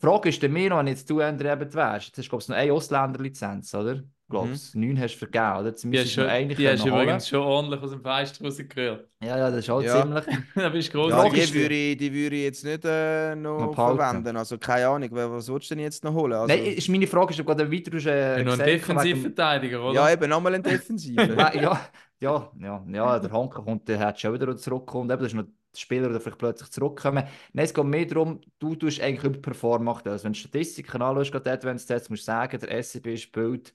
Die Frage ist dann mir noch, wenn jetzt du Ender eben wärst. Jetzt hast du, glaube ich, noch eine Ausländerlizenz, oder? Ich glaube, Mhm. neun hast du vergeben, oder? Jetzt Die hast, du eine die hast holen. übrigens schon ordentlich aus dem Fenster rausgerührt. Ja, ja, das ist auch Ja. ziemlich. da bist du Ja, groß. Frage die würde, ich, die würde ich jetzt nicht äh, noch Noch verwenden. Also keine Ahnung, was willst du denn jetzt noch holen? Also, Nein, ist meine Frage ist, ob gerade weiter du hast, äh, Ja, noch ein Defensivverteidiger, oder? ja, eben nochmal ein Defensive. Ja, ja, ja, ja, ja, der Honka kommt, der hat schon wieder zurückgekommen. Eben, das ist noch Spieler, der vielleicht plötzlich zurückkommen. Nein, es geht mehr darum, du tust eigentlich überperformen. aktuell. Also, wenn du Statistiken anschaust, gerade Advanced Stats, musst du sagen, der SCB spielt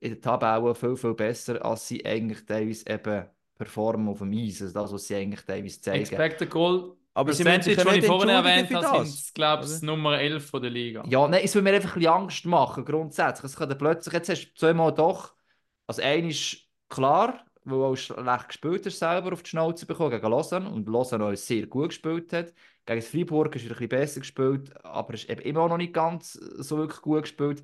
in der Tabelle viel, viel besser, als sie eigentlich teilweise eben performen auf dem Eis. Also das, was sie eigentlich teilweise zeigen. Expected Goal Aber sie müssen sich ja nicht vorhin erwähnt habe, das, sind, glaube ich? Nummer 11 von der Liga. Ja, nein, es will mir einfach ein bisschen Angst machen, grundsätzlich. Es kann plötzlich, jetzt hast du zweimal doch, also einer ist klar, weil er auch schlecht gespielt hast, selber auf die Schnauze bekommen gegen Lausanne und Lausanne auch sehr gut gespielt hat. Gegen das Freiburg ist er ein bisschen besser gespielt, aber er ist eben immer noch nicht ganz so wirklich gut gespielt.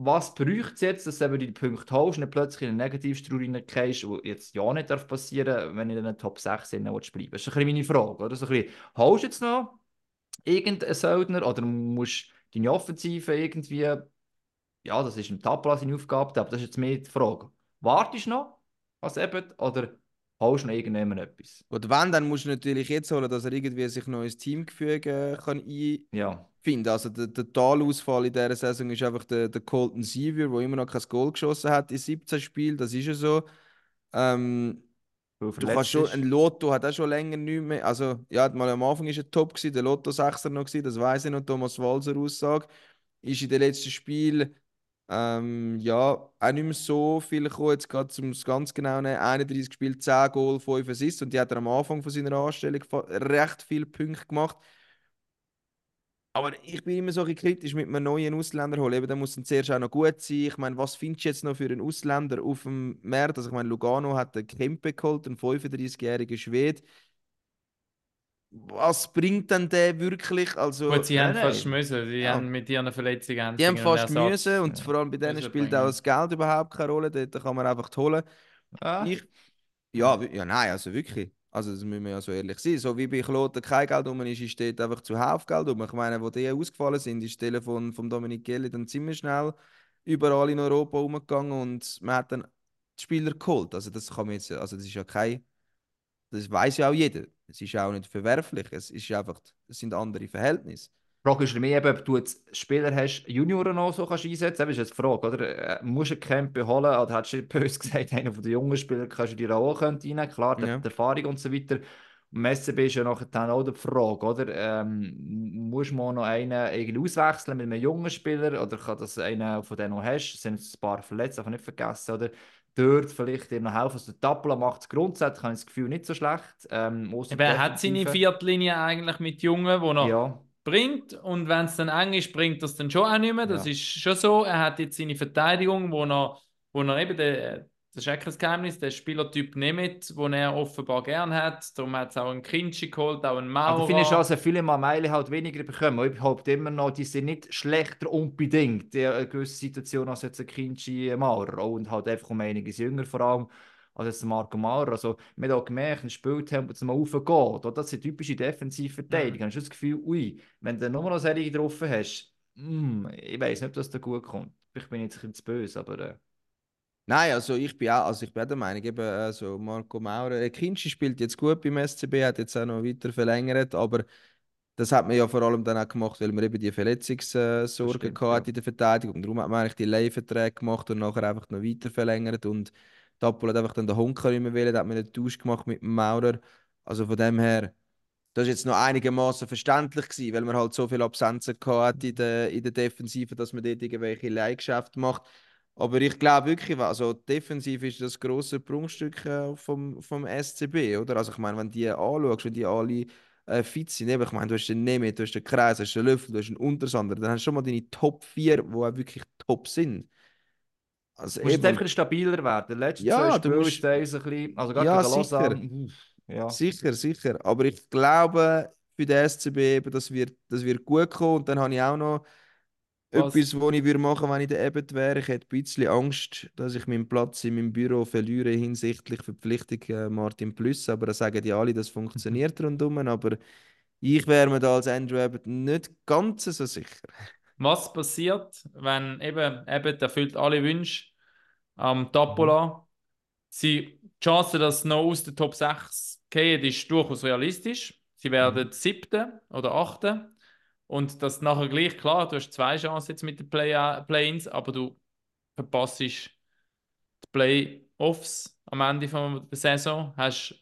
Was bräuchte es jetzt, dass du die Punkte holst und nicht plötzlich in eine Negativstrudel reingehst, was jetzt ja nicht darf passieren wenn du in den Top 6 bleiben willst. Das ist ein bisschen meine Frage. Oder? So ein bisschen, holst du jetzt noch irgendeinen Söldner oder musst du deine Offensive irgendwie, ja, das ist im Tabla seine Aufgabe, aber das ist jetzt mehr die Frage. Wartest du noch als eben oder holst du noch irgendjemand etwas? Und wenn, dann musst du natürlich jetzt holen, dass er irgendwie sich noch ins Teamgefüge kann Ja, einfinden Also der, der Totalausfall in dieser Saison ist einfach der, der Colton Sevier, der immer noch kein Goal geschossen hat in 17 Spielen. Das ist ja so. Ähm, Du kannst schon, ist. ein Lotto hat auch schon länger nicht mehr. Also, ja, mal am Anfang war er top, gewesen, der Lotto 6er noch, gewesen, das weiß ich noch, Thomas Walser Aussage. Ist in den letzten Spielen ähm, ja, auch nicht mehr so viel gekommen. Jetzt gerade zum ganz genau nehmen, 31 Spiele, 10 Goal, 5 Assists und die hat er am Anfang von seiner Anstellung recht viele Punkte gemacht. Aber ich bin immer so ein kritisch mit einem neuen Ausländer holen. Eben, der muss dann zuerst auch noch gut sein. Ich meine, was findest du jetzt noch für einen Ausländer auf dem Markt? Also, ich meine, Lugano hat den Kempe geholt, einen 35-jährigen Schwede. Was bringt denn der wirklich? Also, Gut, sie Nein, haben nein. fast müssen. Die Ja. haben mit ihren Verletzungen haben die sie haben fast Ersatz. müssen und ja, vor allem bei denen spielt auch das Geld überhaupt keine Rolle. Dort kann man einfach holen. Ah, Ich, ja, ja, nein, also wirklich. Also, das müssen wir ja so ehrlich sein. So wie bei Kloten kein Geld rum ist, ist dort einfach zuhauf Geld rum. Ich meine, wo die ausgefallen sind, ist das Telefon von Dominik Gelli dann ziemlich schnell überall in Europa rumgegangen und man hat dann die Spieler geholt. Also, das kann man jetzt, also das ist ja kein Das weiß ja auch jeder. Es ist auch nicht verwerflich. Es ist einfach, es sind andere Verhältnisse. Die Frage ist für mich eben, ob du jetzt Spieler hast, Junioren noch so kannst einsetzen kannst. Das ist jetzt die Frage, oder? Äh, Musst du einen Camp beholen? Oder hättest du böse gesagt, einer von den jungen Spielern kannst du dir auch reinnehmen? Klar, Ja. hat Erfahrung und so weiter. Im SCB ist ja nachher dann auch die Frage, oder? Ähm, muss man noch einen irgendwie auswechseln mit einem jungen Spieler? Oder kann das einer von denen noch hast? Es sind ein paar verletzt, darf nicht vergessen, oder? Dort vielleicht dir noch helfen. Also der Tappela macht es grundsätzlich, habe ich das Gefühl, nicht so schlecht. Ähm, Eben, Er hat seine. Viertlinie eigentlich mit Jungen, wo er Ja, bringt und wenn es dann eng ist, bringt er es dann schon auch nicht mehr. Das Ja. ist schon so. Er hat jetzt seine Verteidigung, wo er, wo er eben, der, das ist auch kein Geheimnis, den Spielertyp nimmt, den er offenbar gern hat. Darum hat es auch einen Kinschi geholt, auch einen Maurer. Aber finde ich dass viele mal Meile halt weniger bekommen. Ich behaupte immer noch, die sind nicht schlechter unbedingt in einer gewissen Situation als jetzt ein Kinchi Maurer. Und halt einfach um einiges jünger vor allem als jetzt ein Marco Maurer. Also, man hat auch gemerkt, ein Spieltempo, raufgeht. Oder? Das sind typische Defensivverteidiger. Mhm. Hast du das Gefühl, ui, wenn du nur noch solche drauf hast, mm, ich weiß nicht, ob das da gut kommt. Ich bin jetzt ein bisschen zu böse, aber äh, Nein, also ich bin auch, also ich bin auch der Meinung, eben, also Marco Maurer, äh, Kinschi spielt jetzt gut beim SCB, hat jetzt auch noch weiter verlängert, aber das hat man ja vor allem dann auch gemacht, weil man eben die Verletzungssorgen gehabt ja. in der Verteidigung. Und darum hat man eigentlich die Leihverträge gemacht und nachher einfach noch weiter verlängert. Und Tappel hat einfach dann den Honka nicht mehr wollen, da hat man einen Tausch gemacht mit dem Maurer. Also von dem her, das ist jetzt noch einigermaßen verständlich gewesen, weil man halt so viele Absenzen gehabt hat in der, in der Defensive, dass man dort irgendwelche Leihgeschäfte macht. Aber ich glaube wirklich, also defensiv ist das große Prunkstück äh, vom, vom SCB, oder? Also ich meine, wenn du die anschaust, wenn die alle äh, fit sind, eben, ich meine, du hast den Nemeth, du hast den Kreis, du hast den Löffel, du hast den Untersander, dann hast du schon mal deine Top 4, die auch wirklich top sind. Also du musst eben, einfach stabiler werden. Letztes Ja, Spiele musst- ist das ein bisschen, also gerade Ja, sicher. Ja. Sicher, sicher. Aber ich glaube, für den SCB eben, das wird, das wird gut kommen. Und dann habe ich auch noch Was? etwas, was ich würde machen wenn ich der Ebert wäre. Ich hätte ein bisschen Angst, dass ich meinen Platz in meinem Büro verliere hinsichtlich Verpflichtung äh, Martin Plus. Aber da sagen die alle, das funktioniert rundum. Aber ich wäre mir da als Andrew Ebert nicht ganz so sicher. Was passiert, wenn eben, eben erfüllt alle Wünsche am Tapola? Sie, die Chance, dass sie noch aus der Top 6 gehen, ist durchaus realistisch. Sie werden siebte oder achte. Und das nachher gleich, klar, du hast zwei Chancen jetzt mit den Play Play-ins, aber du verpasst die Play-Offs am Ende der Saison. Hast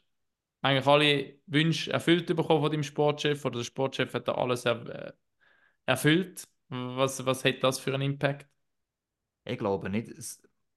eigentlich alle Wünsche erfüllt bekommen von deinem Sportchef oder der Sportchef hat da alles er, äh, erfüllt. Was, was hat das für einen Impact? Ich glaube nicht.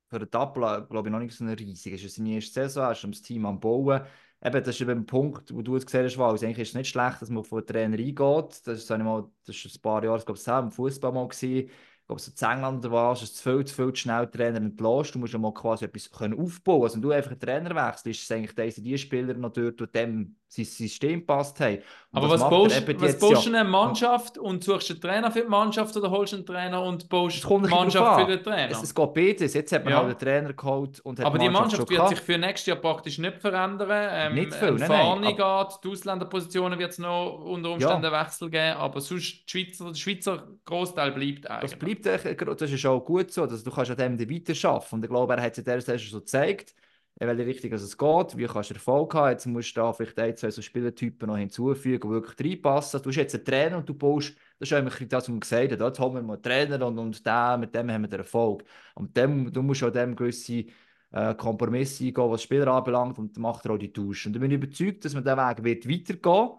Für den Tabla glaube ich noch nicht so eine riesige. Es ist seine erste Saison, er ist das Team am Bauen. Eben, das ist eben ein Punkt, wo du jetzt gesehen hast, Wals. Eigentlich ist es nicht schlecht, dass man den Trainer eingeht. Das ist, mal, das ist ein paar Jahre, ich glaube, war im Fußball mal. Gewesen. Ich glaube, so in England es viel zu viel zu schnell Trainer entlässt. Du musst ja mal quasi etwas können aufbauen. Also, wenn du einfach einen Trainer wechselst, ist es eigentlich diese, die Spieler noch dort, die dem sein System passt haben. Aber was baust, was baust ja. du eine Mannschaft und suchst einen Trainer für die Mannschaft oder holst einen Trainer und baust Es kommt die ein bisschen Mannschaft für den Trainer? Es, es geht beides. Jetzt hat man Ja. halt einen Trainer geholt und hat Aber die Mannschaft schon wird gehabt. sich für nächstes Jahr praktisch nicht verändern. Ähm, Nicht viel, ein nein, nein. geht, die Ausländerpositionen wird es noch unter Umständen einen Wechsel geben, aber sonst die Schweizer, der Schweizer Großteil bleibt eigentlich. Das bleibt das ist auch gut so, dass du kannst an dem weiterarbeiten Und ich glaube, er hat es in dieser Saison so gezeigt, in welche Richtung es geht, wie kannst du Erfolg haben. Jetzt musst du da vielleicht ein, zwei so Spielertypen noch hinzufügen, die wirklich reinpassen. Du hast jetzt einen Trainer und du baust, das ist eigentlich das, was man gesagt hat, jetzt holen wir mal einen Trainer und, und den, mit dem haben wir den Erfolg. Und dem, du musst auch dem gewisse äh, Kompromisse eingehen, was Spieler anbelangt und dann macht er auch die Tausch. Und ich bin überzeugt, dass man diesen Weg wird weitergehen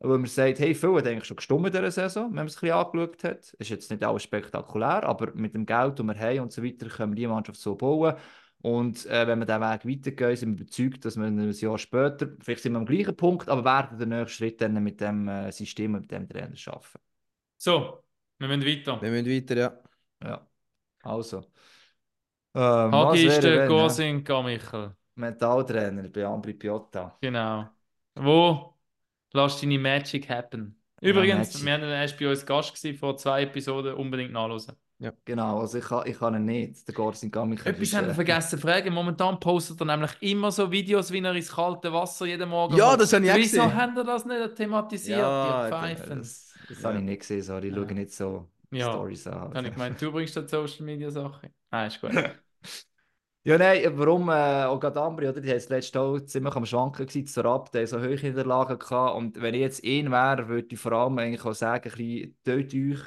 weil man sagt, hey, viel hat eigentlich schon gestummt in dieser Saison, wenn man es ein bisschen angeschaut hat. Ist jetzt nicht alles spektakulär, aber mit dem Geld, das wir haben und so weiter, können wir die Mannschaft so bauen. Und äh, wenn wir diesen Weg weitergehen, sind wir überzeugt, dass wir ein Jahr später, vielleicht sind wir am gleichen Punkt, aber werden den nächsten Schritt dann mit dem äh, System und mit dem Trainer schaffen. So, wir müssen weiter. Wir müssen weiter, ja. Ja, also. Ähm, Hagi ist der ja? Gorsing Michael. Mentaltrainer bei Ambri Piotta. Genau. Wo lässt deine Magic happen? Übrigens, Magic. wir haben erst bei uns Gast gewesen, vor zwei Episoden, unbedingt nachhören. Genau, also ich kann, ich kann ihn nicht. Der Gorsin Gamichael. Etwas haben wir vergessen zu fragen. Momentan postet er nämlich immer so Videos, wie er ins kalte Wasser jeden Morgen Ja, das habe ich auch Wieso gesehen. haben ihr das nicht thematisiert, Ja, ihr das-? Das, das habe ich nicht gesehen, sorry. Ich Ja. schaue nicht so Ja, Stories an. Habe ich gemeint, du bringst da Social Media Sachen. Nein, ist gut. Ja, nein, warum äh, auch gerade Ambri, oder? Die haben das letzte auch ziemlich am Schwanken gewesen, zur Ab, die haben so hohe Niederlagen gehabt. Und wenn ich jetzt ihn wäre, würde ich vor allem eigentlich auch sagen, ein bisschen, tötet euch,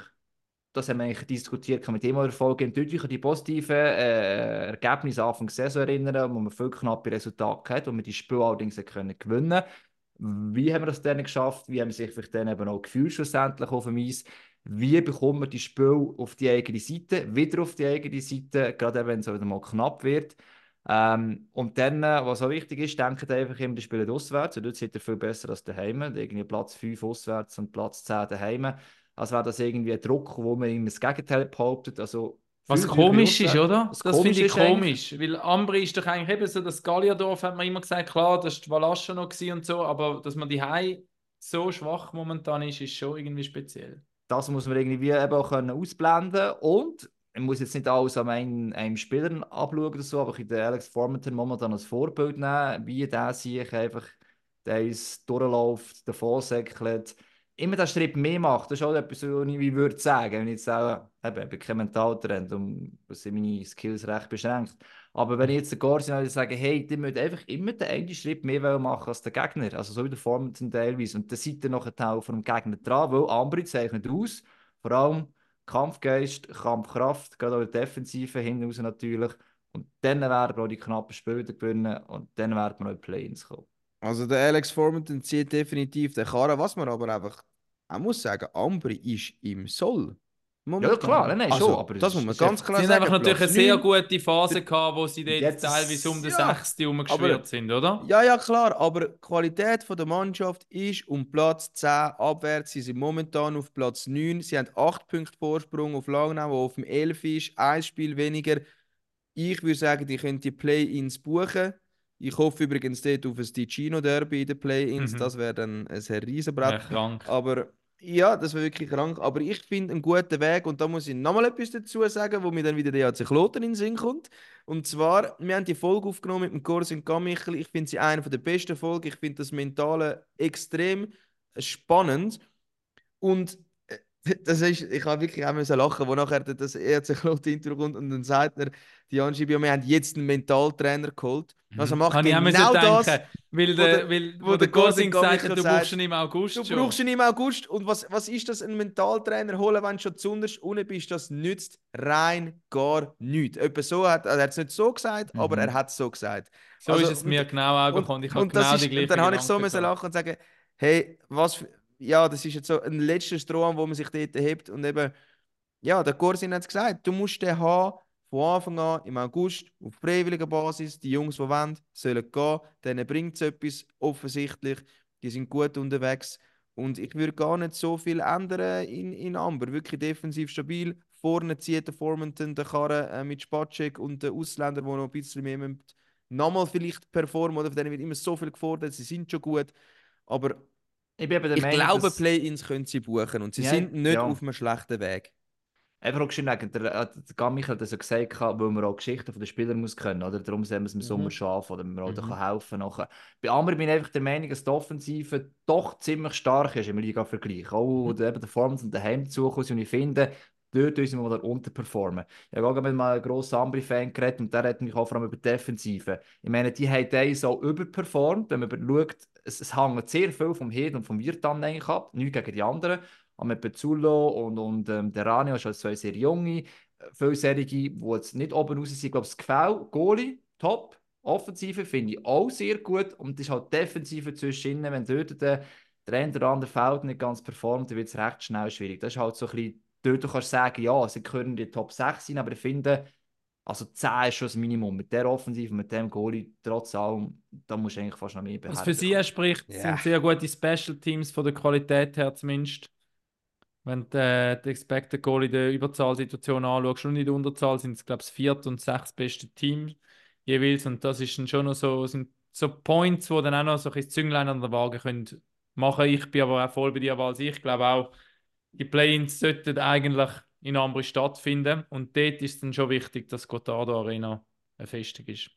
das haben wir eigentlich diskutiert mit der Folge, tötet euch an die positiven äh, Ergebnisse Anfang Saison erinnern, wo man viel knappe Resultate hat, wo man die Spiele allerdings können gewinnen Wie haben wir das dann geschafft? Wie haben sich vielleicht dann eben auch gefühlt schlussendlich auf dem Eis? Wie bekommt man die Spiel auf die eigene Seite, wieder auf die eigene Seite, gerade wenn es wieder mal knapp wird. Ähm, und dann, äh, was auch wichtig ist, denkt einfach immer, die spielen auswärts. Und dort seid ihr viel besser als daheim. Irgendwie Platz 5 auswärts und Platz 10 daheim. Also wäre das irgendwie ein Druck, wo man immer das Gegenteil behauptet. Also, Was komisch ist, oder? Was Das finde ich ist komisch. Weil Ambri ist doch eigentlich eben so, das Gallierdorf hat man immer gesagt, klar, das war Valascha noch und so, aber dass man die Hai so schwach momentan ist, ist schon irgendwie speziell. das muss man irgendwie eben auch können ausblenden und man muss jetzt nicht alles an einem, einem Spieler abschauen oder so, aber ich den Alex Formanton momentan als Vorbild nehmen, wie der sich einfach der uns durchläuft, davon säckelt, immer den Schritt mehr macht. Das ist auch etwas, was ich würde sagen, wenn ich jetzt auch, eben, ich bin kein Mentaltrend, um sind meine Skills recht beschränkt. Aber wenn ich jetzt den Gorsi würde sagen, hey, die müssen einfach immer den einen Schritt mehr machen als der Gegner, also so wie der Formanton teilweise, und dann seid ihr Teil von dem Gegner dran, weil Ambri zeichnet aus, vor allem Kampfgeist, Kampfkraft, gerade auch in der Defensive hinten raus natürlich. Und dann werden wir auch die knappen Spiele gewinnen und dann werden wir auch in die Play-ins kommen. Also der Alex Formanton zieht definitiv den Karren. Was man aber einfach auch muss sagen, Ambri ist im Soll. Momentan. klar, nein, nein, schon, Also, aber das ist- muss man ganz einfach- klar Sie haben sagen. einfach natürlich eine sehr gute Phase gehabt, wo sie dort Jetzt- teilweise um den ja, Sechsten herumgeschwirrt sind, oder? Ja, ja, klar, aber die Qualität von der Mannschaft ist um Platz 10 abwärts. Sie sind momentan auf Platz 9. Sie haben 8 Punkte Vorsprung auf Langnau, wo auf dem 11 ist, ein Spiel weniger. Ich würde sagen, die können die Play-Ins buchen. Ich hoffe übrigens dort auf ein Ticino Derby in den Play-Ins. Mhm. Das wäre dann ein Riesenbrett. krank. Aber ja, das wäre wirklich krank. Aber ich finde einen guten Weg und da muss ich nochmal etwas dazu sagen, wo mir dann wieder der AC Kloten in den Sinn kommt. Und zwar, wir haben die Folge aufgenommen mit dem Corsin Gamichel. Ich finde sie eine der besten Folgen. Ich finde das Mentale extrem spannend. Und das ist, ich habe wirklich auch müssen lachen, wo nachher das ERC Kloten Intro kommt und dann sagt er, die Anschibio, wir haben jetzt einen Mentaltrainer geholt. Also macht Habe ich auch genau das. denken, weil der, weil, wo der der Gosing gesagt hat, du brauchst ihn im August Du schon. brauchst ihn im August. Und was, was ist das, einen Mentaltrainer holen, wenn du schon zu unterst unten bist? Das nützt rein gar nichts. Etwa so hat, also er hat es nicht so gesagt, aber Mhm. er hat es so gesagt. So Also, ist es mir und- genau bekommen. Ich habe genau ist, die gleiche und dann habe ich so müssen lachen und sagen, hey, was für, ja, das ist jetzt so ein letzter Strohhalm, wo man sich dort hebt. Und eben, ja, der Corsin hat es gesagt, du musst den haben, von Anfang an im August auf freiwilliger Basis. Die Jungs, die wollen, sollen gehen. Denen bringt es etwas, offensichtlich. Die sind gut unterwegs. Und ich würde gar nicht so viel ändern in, in Amber. Wirklich defensiv stabil. Vorne zieht der Formanton den Karren äh, mit Spacek und der Ausländer, die noch ein bisschen mehr müssen, nochmal vielleicht performen. Oder von denen wird immer so viel gefordert. Sie sind schon gut. Aber Ich bin eben der ich Meinung, glaube, dass- Play-ins können sie buchen. Und sie Ja, sind nicht ja. auf einem schlechten Weg. Einfach auch geschrieben, wegen der, der hat das ja gesagt, weil man auch Geschichten von den Spielern muss können, oder? Darum sehen wir es im Sommer schon an, oder man auch da Mhm. kann helfen nachher. Bei anderen bin ich einfach der Meinung, dass die Offensive doch ziemlich stark ist im Liga-Vergleich. Auch wo der eben der Forms und daheim dazukommt, und ich finde, dort müssen wir unterperformen. Ich habe auch mit mal einen grossen Ambri-Fan geredet und der hat mich auch vor allem über die Defensive. Ich meine, die haben eins auch überperformt, wenn man schaut, es, es hängt sehr viel vom Hed und vom Wirt dann eigentlich ab, nichts gegen die anderen. Aber mit Pezzullo und, und ähm, der Rani ist zwei sehr junge, äh, vielserige, die jetzt nicht oben raus sind. Ich glaube, das Gefäll, Goalie, top. Offensive finde ich auch sehr gut. Und das ist halt Defensive zwischen. Wenn dort der, der eine oder andere Feld nicht ganz performt, dann wird es recht schnell schwierig. Das ist halt so ein bisschen, dort du kannst sagen, ja, sie können in die Top 6 sein, aber ich finde, also 10 ist schon das Minimum. Mit der Offensive, mit dem Goalie, trotz allem, da musst du eigentlich fast noch mehr Was für sie spricht, Ja. sind sehr gute Special Teams von der Qualität her zumindest. Wenn du äh, die Expected Goal in der Überzahlsituation anschaust und in der Unterzahl sind es, glaube ich, das vierte und sechs beste Team jeweils. Und das ist dann schon noch so, sind so Points, die dann auch noch so ein Zünglein an der Waage können machen. Ich bin aber auch voll bei dir, weil ich glaube auch, die Play-ins sollten eigentlich in Ambri stattfinden. Und dort ist es dann schon wichtig, dass Gotardo Arena eine Festung ist.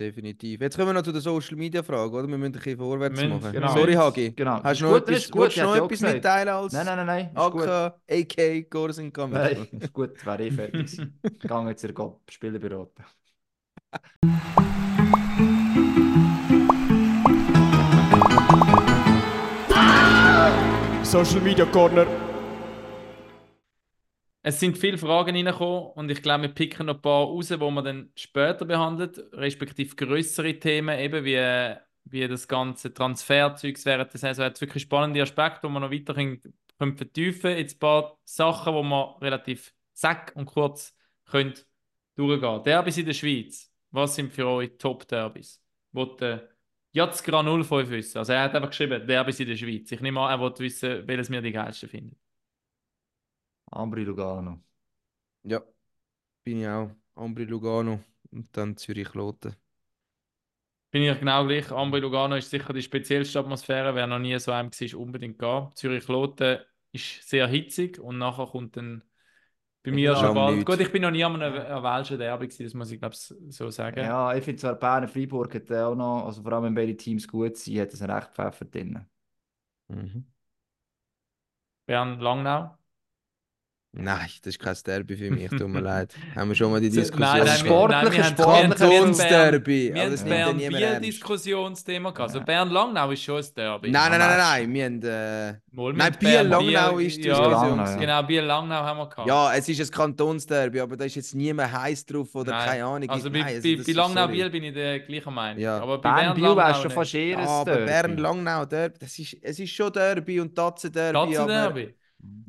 Definitiv. Jetzt kommen wir noch zu der Social Media Frage, oder? Wir müssen ein bisschen vorwärts müssen- machen. genau. Sorry, Hagi. Genau. Hast du noch gut, etwas, ist gut, ich noch etwas mitteilen als Nein, nein, nein, nein. Gut. AK, AK, Gorsin Kammer? Nein, ist gut, wäre eh fertig gewesen. Gegangen jetzt in Spiele beraten. Social Media Corner. Es sind viele Fragen reingekommen und ich glaube, wir picken noch ein paar raus, die man dann später behandelt, respektive größere Themen, eben wie, wie das ganze Transferzeug während der Saison. Es wirklich spannende Aspekte, die man noch weiter können, vertiefen können. Jetzt ein paar Sachen, die man relativ zack und kurz können durchgehen Derbys in der Schweiz. Was sind für euch Top-Derbys? Wollte Jatzgra 05 wissen. Also er hat einfach geschrieben, Derbys in der Schweiz. Ich nehme an, er wollte wissen, welches mir die geilsten findet. Ambri Lugano. Ja, bin ich auch. Ambri Lugano und dann Zürich Loten. Bin ich genau gleich. Ambri Lugano ist sicher die speziellste Atmosphäre. Wer noch nie so einem war, unbedingt gehen. Zürich Loten ist sehr hitzig und nachher kommt dann bei mir Ja, schon bald. nicht. Gut, ich bin noch nie an einem einer Welschen Derby gewesen, das muss ich glaube so sagen. Ja, ich finde zwar Bern Freiburg hat auch noch, also vor allem wenn beide Teams gut sind, hat es einen recht Pfeffer drin. Mhm. Bern Langnau. Nein, das ist kein Derby für mich, tut mir leid. Haben wir schon mal die Diskussion. Nein, nein, wir- Sportlicher, nein, Kantonsderby. Wir aber haben Bern ernst. Diskussionsthema gehabt. Also. Bern Langnau ist schon ein Derby. Nein, nein, nein, nein, nein. Wir haben, äh, Mal, Nein, Bier Langnau ist die ja, Diskussion. Genau, Bier Langnau haben wir gehabt. Ja, es ist ein Kantonsderby, aber da ist jetzt niemand heiß drauf oder Nein. keine Ahnung. Also Nein, bei, also bei, ist Langnau. Biel bin ich der gleichen Meinung. Ja. Aber bei Bern Biel Langnau schon fast eher ein aber Derby. Bern Langnau Derby, das ist, es ist schon Derby und Tatze-Derby. aber- Tatzenderby.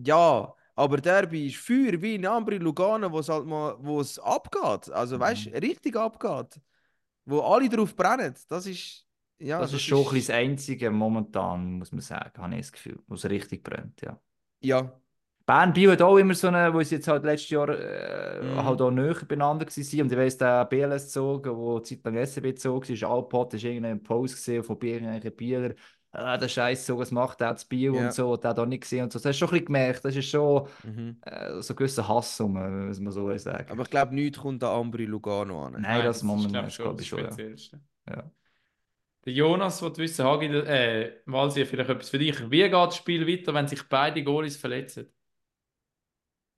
Ja, aber Derby ist Feuer wie in Ambri Lugano, wo es halt mal wo es abgeht. Also weißt Mhm. richtig abgeht. Wo alle drauf brennen. Das ist. Ja, das, ist schon bisschen das Einzige momentan, muss man sagen, habe ich das Gefühl, wo es richtig brennt, ja. Ja, Bern Biel hat auch immer so eine, wo sie jetzt halt letztes Jahr äh, Mhm. halt auch näher beieinander waren. Und ich weiss, der BLS-Zug, der Zeit lang SCB-Zug war, Alpot, ist irgendein Post gesehen von irgendwelchen Bieler. Ah, der Scheiß so, was macht der zu Biel Ja. und so, hat der da nicht gesehen und so. Das hast du schon ein bisschen gemerkt, das ist schon mhm. äh, so ein gewisser Hass um, muss man so sagen. aber ich glaube, nichts kommt an Ambri Lugano an. Nein, das ist, momentan glaub ist, glaube ich, schon, das Speziellste. Ja. Der Jonas will wissen, Hagi, äh, Walsi, vielleicht etwas für dich. Wie geht das Spiel weiter, wenn sich beide Goalies verletzen?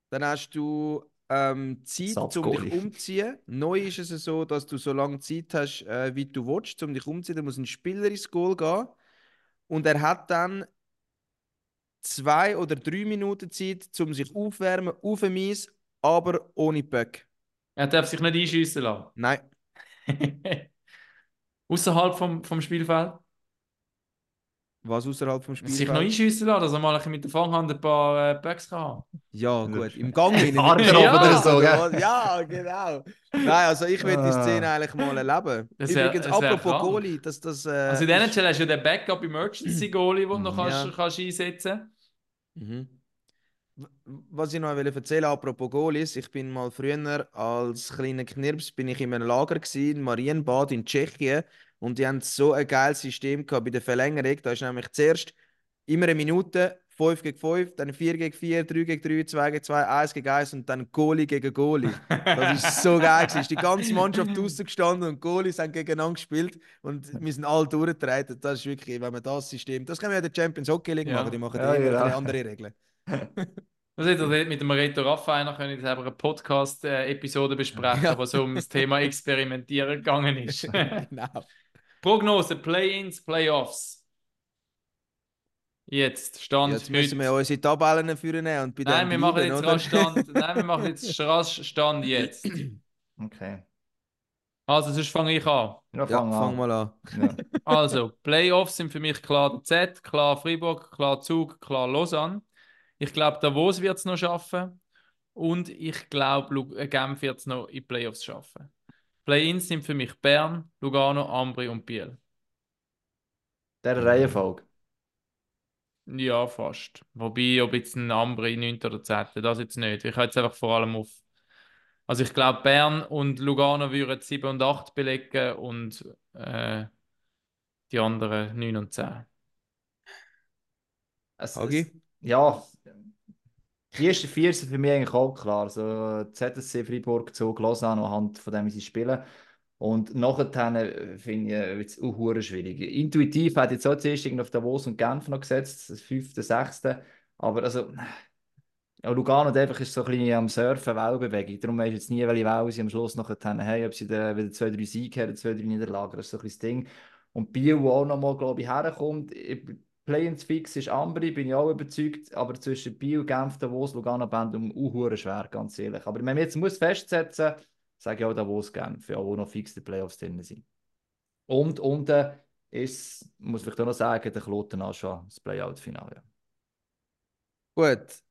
Dann hast du ähm, Zeit, um dich umzuziehen. Neu ist es so, dass du so lange Zeit hast, äh, wie du willst, um dich umzuziehen. Da muss ein Spieler ins Goal gehen. Und er hat dann zwei oder drei Minuten Zeit, um sich aufwärmen auf dem Eis, aber ohne Böck. Er darf sich nicht einschiessen lassen. Nein, Außerhalb vom, vom Spielfeld? Was außerhalb vom Sich noch einschiessen lassen, dass er mal mit der Fanghand ein paar äh, Backs kann. Ja, gut, im Gang hinein. Arm Arm oder so, gell? Ja, genau. Nein, also ich will die Ah. Szene eigentlich mal erleben. Das wär- Übrigens, das wär apropos krank. Goalie, dass das. Äh, Also in der NHL hast du ja den Backup Emergency Goalie, den du noch kannst, Ja. kannst einsetzen Mhm. W- Was ich noch will erzählen apropos Goalies, ich bin mal früher als kleiner Knirps bin ich in einem Lager gewesen, in Marienbad in Tschechien und die haben so ein geiles System gehabt bei der Verlängerung. Da ist nämlich zuerst immer eine Minute 5 gegen 5, dann 4 gegen 4, 3 gegen 3, 2 gegen 2, 1 gegen 1 und dann Goalie gegen Goalie. Das ist so geil. gewesen. Ist die ganze Mannschaft draußen gestanden und Goalies haben gegeneinander gespielt und wir sind alle durchgetreten. Das ist wirklich, wenn man das System, das können wir ja der Champions Hockey League Ja. machen, die machen Ja, immer genau. bisschen andere Regeln. Das hätte er mit dem Reto Raffainer können selber eine Podcast-Episode besprechen, Ja. wo so um das Thema Experimentieren gegangen ist. genau. Prognose, Play-ins, Playoffs. Jetzt, Stand Jetzt müssen wir heute. unsere Tabellen führen und bei Nein, wir machen jetzt oder? rasch Stand. Nein, wir machen jetzt rasch Stand jetzt. Okay. Also, sonst fange ich an. Ja, Ja, fang fang an. mal an. Ja. Also, Playoffs sind für mich klar der Z, klar Freiburg, klar Zug, klar Lausanne. Ich glaube, Davos wird es noch schaffen. Und ich glaube, äh, Genf wird es noch in Playoffs schaffen. Play-ins sind für mich Bern, Lugano, Ambri und Biel. Der Reihenfolge. Ja, fast. Wobei, ob jetzt ein Ambri 9. oder 10. das jetzt nicht. Ich habe jetzt einfach vor allem auf. Also ich glaube, Bern und Lugano würden 7 und 8 belegen und äh, die anderen 9 und 10. Es, Hagi? es, ja, die ersten vier sind für mich eigentlich auch klar. Also ZSC, Freiburg, Zug, Lausanne anhand von dem, wie sie spielen. Und nachher äh, finde ich, es auch schwierig. Intuitiv hat jetzt auch zuerst auf Davos und Genf noch gesetzt, das fünfte, sechste. Aber also, Ja, Lugano einfach ist so ein bisschen am Surfen, Wellbewegung. Darum weisst du jetzt nie, welche Welle sie am Schluss noch haben, ob sie wieder zwei, drei Siege haben, zwei, drei Niederlagen. Das ist so ein bisschen das Ding. Und Biel, wo auch nochmal, glaube ich, herkommt, Play-ins Fix ist Ambri, bin ich auch überzeugt, aber zwischen Biel, Genf, Davos, Lugano, Bandung, uh, schwer, ganz ehrlich. Aber wenn man jetzt muss festsetzen muss, sage ich auch Davos, Genf, ja, wo noch fix die Playoffs drin sind. Und unten ist, muss ich auch noch sagen, der Kloten auch schon das Playout-Finale. Gut.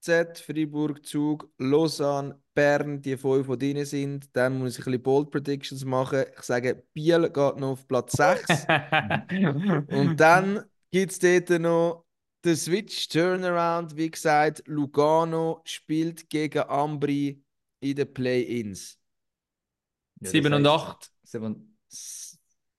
Z, Freiburg, Zug, Lausanne, Bern, die fünf, die drin sind. Dann muss ich ein bisschen Bold Predictions machen. Ich sage, Biel geht noch auf Platz 6. Und dann gibt es dort noch den Switch Turnaround. Wie gesagt, Lugano spielt gegen Ambri in den Play-Ins. Ja, 7 und 8. 7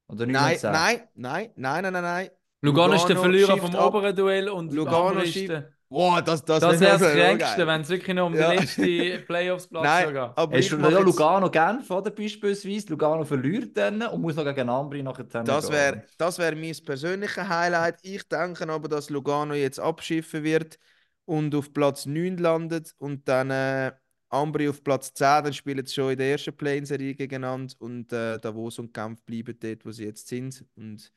oder 9 Nein, und 10. nein, nein, nein, nein, nein, nein. Lugano ist der Lugano Verlierer vom ab. oberen Duell und Lugano Ambri ist der- Wow, das, das, Das wäre das so Kränkste, geil. wenn es wirklich noch um Ja. den letzten Playoffs-Platz Nein, geht. aber Hast du ja Lugano Genf, oder beispielsweise? Lugano verliert dann und muss noch gegen Ambri nachher Das wäre das wär mein persönliches Highlight. Ich denke aber, dass Lugano jetzt abschiffen wird und auf Platz 9 landet und dann äh, Ambri auf Platz 10. Dann spielen sie schon in der ersten Play-In-Serie gegeneinander und äh, Davos und Genf bleiben dort, wo sie jetzt sind. Und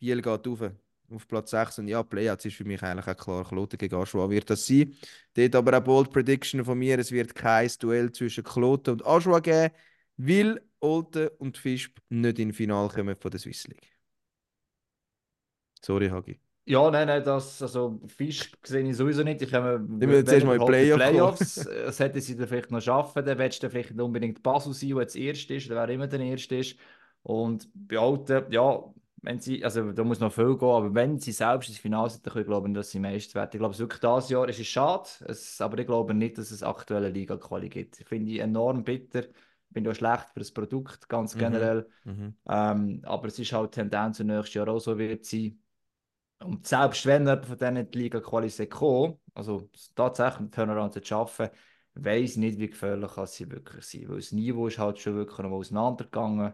Biel geht rauf, auf Platz 6. Und ja, Playouts ist für mich eigentlich auch klar. Kloten gegen Aschua wird das sein. Dort aber auch Bold Prediction von mir: es wird kein Duell zwischen Kloten und Aschua geben, weil Olten und Fischb nicht in Final kommen von der Swiss League. Sorry, Hagi. Ja, nein, nein, das, also Fisch sehe ich sowieso nicht. Ich komme, Die müssen zuerst mal in die Playoff Playoffs. Das hätten sie dann vielleicht noch schaffen. Dann willst du vielleicht nicht unbedingt Basel sein, der jetzt Erste ist, oder wer immer der Erste ist. Und bei Alten, ja, wenn sie, also da muss noch viel gehen, aber wenn sie selbst ins Finale sind, dann können ich glaube nicht, dass sie meist werden. Ich glaube, es wirklich dieses Jahr es ist schade, es, aber ich glaube nicht, dass es aktuelle Liga-Quali gibt. Ich finde ich enorm bitter. Ich bin auch schlecht für das Produkt, ganz Mhm. generell. Mhm. Ähm, aber es ist halt die Tendenz, und nächstes Jahr auch so wird sein. Und selbst wenn jemand von denen die Liga Quali kommt, also tatsächlich Turnaround zu schaffen, weiß nicht, wie gefährlich kann sie wirklich sein. Weil das Niveau ist halt schon wirklich noch auseinandergegangen.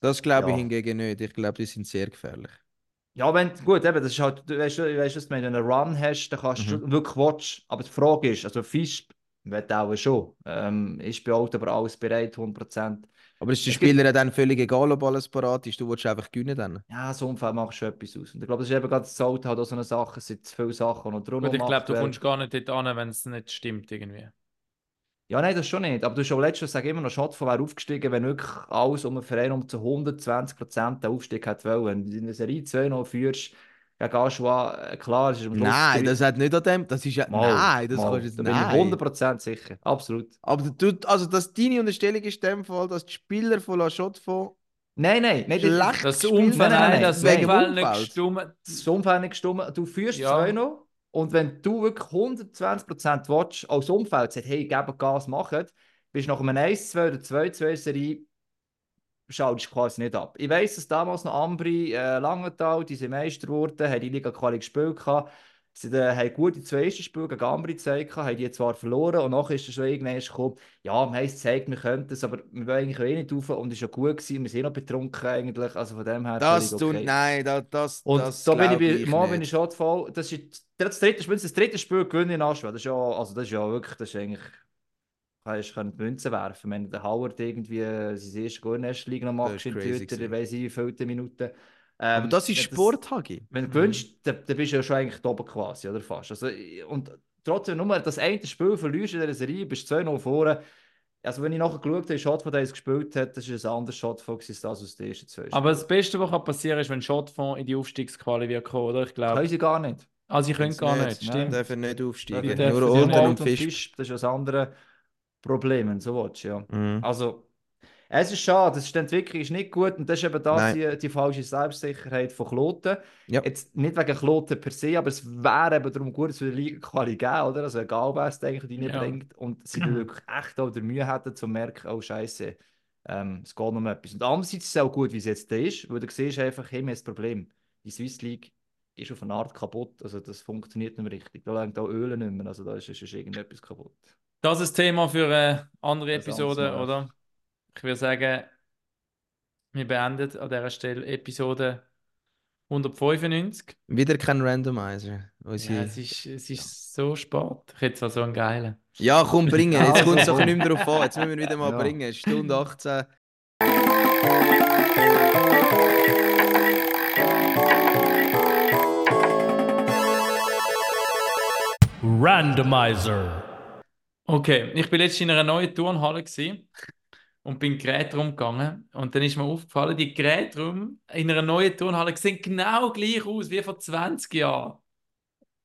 Das glaube ich Ja. hingegen nicht. Ich glaube, die sind sehr gefährlich. Ja, wenn, gut, eben, das ist halt, du weißt, du weißt, dass du, wenn du einen Run hast, dann kannst du wirklich watch. Aber die Frage ist, also Fisch wird auch schon. Ähm, ist bei Auto aber alles bereit, 100%. Aber ist den Es gibt- Spielern dann völlig egal, ob alles parat ist? Du willst einfach gewinnen dann? Ja, so Umfeld macht schon etwas aus. Und ich glaube, das ist eben gerade das Auto halt auch so eine Sache, es sind zu viele Sachen noch drum. Gut, ich glaube, du kommst gar nicht dort an, wenn es nicht stimmt irgendwie. Ja, nein, das schon nicht. Aber du hast auch letztes Jahr immer noch Schott von wer aufgestiegen, wenn wirklich alles um den Verein um zu 120 Prozent den Aufstieg hat wollen. Wenn du in der Serie 2 noch führst, gegen Aschua, äh, klar, es ist am Schluss... Nein, das hat nicht an dem. Das ist ja. Mal, nein, das mal. kannst du jetzt Da bin ich nein. 100 Prozent sicher. Absolut. Aber du, also, dass deine Unterstellung ist in dem Fall, dass die Spieler von La Chaux-de-Fonds Nein, nein, nein. das- schlecht Das Umfeld, nein, nein, das Umfeld nicht gestummt. Das Umfeld nicht gestimmt. Du führst Ja. 2 noch. Und wenn du wirklich 120 Prozent willst, als Umfeld sagt, hey, geben Gas, machen, bist du nach einem 1-2 oder 2-2-Serie schaltest du quasi nicht ab. Ich weiss, dass damals noch Ambri, äh, Langenthal, die sind Meister geworden, haben die Liga Quali gespielt gehabt. Sie äh, haben gute zwei ersten Spiele gegen Ambri gezeigt, haben die zwar verloren und nachher ist es schon irgendwann gekommen, ja, am heisst zeigt, wir könnten es, aber wir wollen eigentlich eh nicht rauf und es war ja gut gewesen, wir sind eh noch betrunken eigentlich, also von dem her Das okay. Nein, das, das, Und das da bin ich, bei, mal bin ich schon voll. Das ist das dritte Spiel, das dritte Spiel gewinnen in Aschwa. Das ist ja, also das ist ja wirklich, das ist eigentlich, kannst du die Münze werfen. Wenn der Howard irgendwie äh, sein erstes Goal in der ersten Liga noch macht, ist in Twitter, ich weiß nicht, wie viele Minuten. Aber Ähm, das ist wenn Sport, Hagi. Wenn du gewinnst, dann, dann bist du ja schon eigentlich da oben quasi, oder fast. Also, und trotzdem, nur das eine Spiel verlierst in dieser Serie, bist du 2-0 vorne. Also wenn ich nachher geschaut habe, Shot, von dem es gespielt hat, das ist ein anderes Shot von als das aus den ersten zwei Aber Spielen. das Beste, was kann passieren ist, wenn Schottfonds in die Aufstiegsquali wird kommen, oder? Ich glaube. Können sie gar nicht. Also, sie können gar nicht, nicht, nein. stimmt. dürfen nicht aufsteigen. dürfen Nur Olten nicht. und Fisch. Fisch, das ist ein anderes Problem, wenn du so willst, ja. Mhm. Also, es ist schade, es ist, die Entwicklung ist nicht gut und das ist eben das, die, die falsche Selbstsicherheit von Kloten. Ja. Jetzt nicht wegen Kloten per se, aber es wäre eben darum gut, dass wir die Liga Quali geben, oder? Also egal, wer es denke ich, Ja. reinbringt und sie wirklich echt auch der Mühe hätten, zu merken, oh Scheiße, ähm, es geht noch etwas. Und andererseits ist es auch gut, wie es jetzt da ist, weil du siehst einfach, hey, wir haben das Problem. Die Swiss League ist auf eine Art kaputt, also das funktioniert nicht mehr richtig. Da langt auch Öl nicht mehr, also da ist, ist irgendetwas kaputt. Das ist Thema für eine andere Das Episode, oder? Ich würde sagen, wir beenden an dieser Stelle Episode 195. Wieder kein Randomizer. Unsere- Ja, es, ist, es ist so spät. Ich hätte zwar so einen geilen. Ja, komm, bringen. Jetzt kommt es doch nicht mehr drauf an. Jetzt müssen wir wieder mal Ja. bringen. Stunde 18. Randomizer. Okay, ich bin letztens in einer neuen Turnhalle und bin Geräte rumgegangen. Und dann ist mir aufgefallen, die Geräte rum in einer neuen Turnhalle sehen genau gleich aus wie vor 20 Jahren.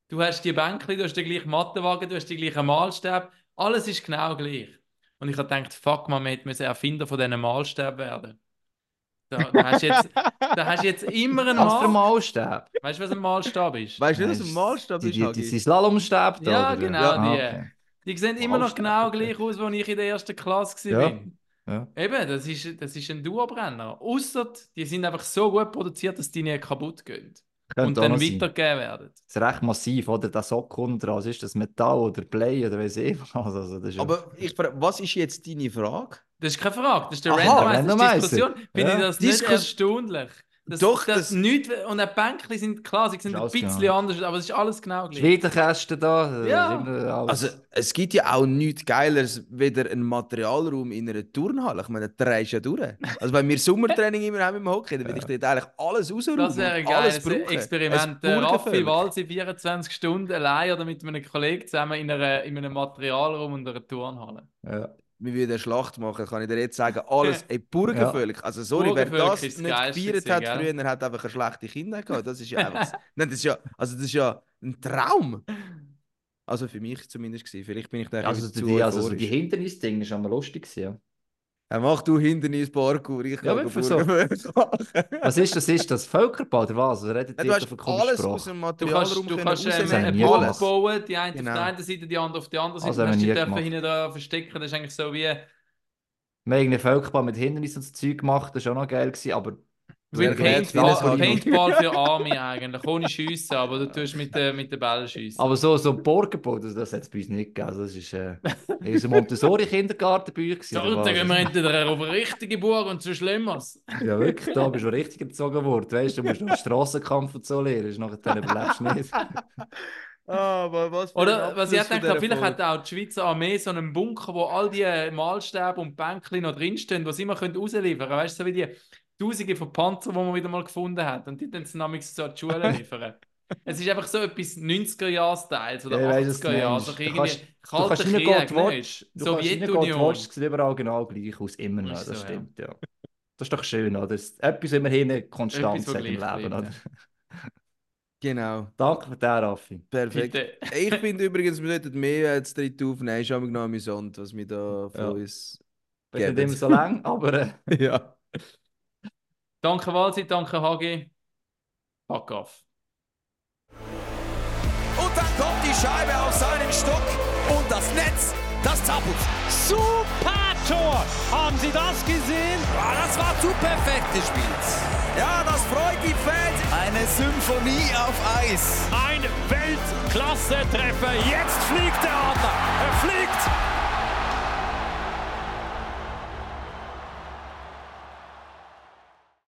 Du hast die Bänkli, du hast den gleichen Mattenwagen, du hast die gleichen Mahlstäbe. Alles ist genau gleich. Und ich habe gedacht, fuck man, man hätte müssen Erfinder von diesen Mahlstäben werden. Da, da, hast du jetzt, da hast du jetzt immer einen Was für ein Mal. Maßstab? Weißt du, was ein Mahlstab ist? Weißt du, was ein Maßstab Die, ist, die, die, die Slalomstäbe da, Ja, oder? genau, Ah, die. okay. Die sehen immer noch Mahlstab, genau gleich aus, als ich in der ersten Klasse Ja. war. Ja. Eben, das ist, das ist ein Duobrenner. Ausser, die sind einfach so gut produziert, dass die nie kaputt gehen. Könnte und dann weitergegeben werden. Das ist recht massiv, oder? Der Sock unten dran, was ist das Metall oder Blei oder weiß ich was. Also, das ist ja- Aber ich frage, was ist jetzt deine Frage? Das ist keine Frage, das ist der Randomizer, das ist Randomizer. Diskussion. Finde Ja. ich das nicht Diskus- erstaunlich? Das, Doch, das, das- nicht, und die Bänkchen sind klar, sie sind ein alles bisschen genau. anders, aber es ist alles genau gleich. Schweiderkästen da. das Ja. ist immer alles- Also, es gibt ja auch nichts Geileres, weder ein Materialraum in einer Turnhalle. Ich meine, da drehst du ja durch. Also, wenn wir Sommertraining immer haben im Hockey, dann will ich dort eigentlich alles rausräumen. Das wäre ein geiles. Experiment. Ein Raffi. Walsi 24 Stunden allein oder mit einem Kollegen zusammen in, einer, in einem Materialraum und einer Turnhalle. ja. Wir würden eine Schlacht machen, kann ich dir jetzt sagen, alles ein Burgervölk. Also sorry, wer das nicht gefeiert hat gell? früher, hat einfach eine schlechte Kinder gehabt. Das ist ja einfach, nein, das ist ja, also das ist ja ein Traum. Also für mich zumindest gewesen. Vielleicht bin ich da ein Also, bisschen die, also so die euphorisch. Hindernisdinge ist immer lustig. gewesen, Ja. Ja, mach du Hindernis Parkour, ich Ja, kann wirklich so. Was ist das? Ist das Völkerbau oder was? Oder redet Ja, du auf hast alles Sprache? aus dem Du Materialraum kannst, du kannst ähm, rausnehmen, haben einen alles. bauen, die eine Genau. auf der einen Seite, die andere auf der anderen Seite. Also und haben hast nie dürfen hinten da verstecken. Das ist eigentlich so wie Wir haben einen Völkerbau mit Hindernissen und so Zeug gemacht, das war auch noch geil. Gewesen, aber wie Paintball, Paintball für Army eigentlich. Ohne Schiessen, aber du tust mit, den- mit den Bällen schiessen. Aber so, so Burgenbau, das, das hat es bei uns nicht gegeben. Also das ist äh, in unserem Montessori-Kindergarten bei euch. So, gehen wir entweder auf eine richtige Burg und so Schlimmeres. Ja, wirklich, da bist du richtig erzogen worden. Weißt du, musst noch einen Strassenkampf und so lernen, ist nachher dann überlebst du nicht. Ah, aber was ein Oder was ich dieser vielleicht hat auch die Schweizer Armee so einen Bunker, wo all die Mahlstäbe und Bänkchen noch drinstehen, die sie immer können rausliefern können. Weißt du, so wie die Tausende von Panzer, die man wieder mal gefunden hat. Und die dann nämlich so an die Schule liefern. es ist einfach so etwas 90er-Jahres-Teils oder Ja, ich weiss, was du 80er-Jahre. meinst. So Du irgendwie kannst- Du Kalter kannst Krieg, nicht du kannst nicht Gott Sowjetunion. Es sieht überall genau gleich aus, immer noch, Ist das so, stimmt, ja. Das ist doch schön, oder? Das ist etwas immerhin konstant Etwas, im Leben, oder? Genau, Danke für den, Raffi. perfekt. Bitte. Ich finde übrigens, wir sollten mehr als dritt aufnehmen. Ist aber noch amüsant, was wir da von Ja. uns ist nicht immer so lang, aber äh, Ja. Danke Walsi, danke Hagi. Fuck off. Und dann kommt die Scheibe auf seinen Stock und das Netz, das zappelt. Super Tor! Haben Sie das gesehen? Ah, das war zu perfekt gespielt. Ja, das freut die Fans. Eine Symphonie auf Eis. Ein Weltklasse-Treffer. Jetzt fliegt er an. Er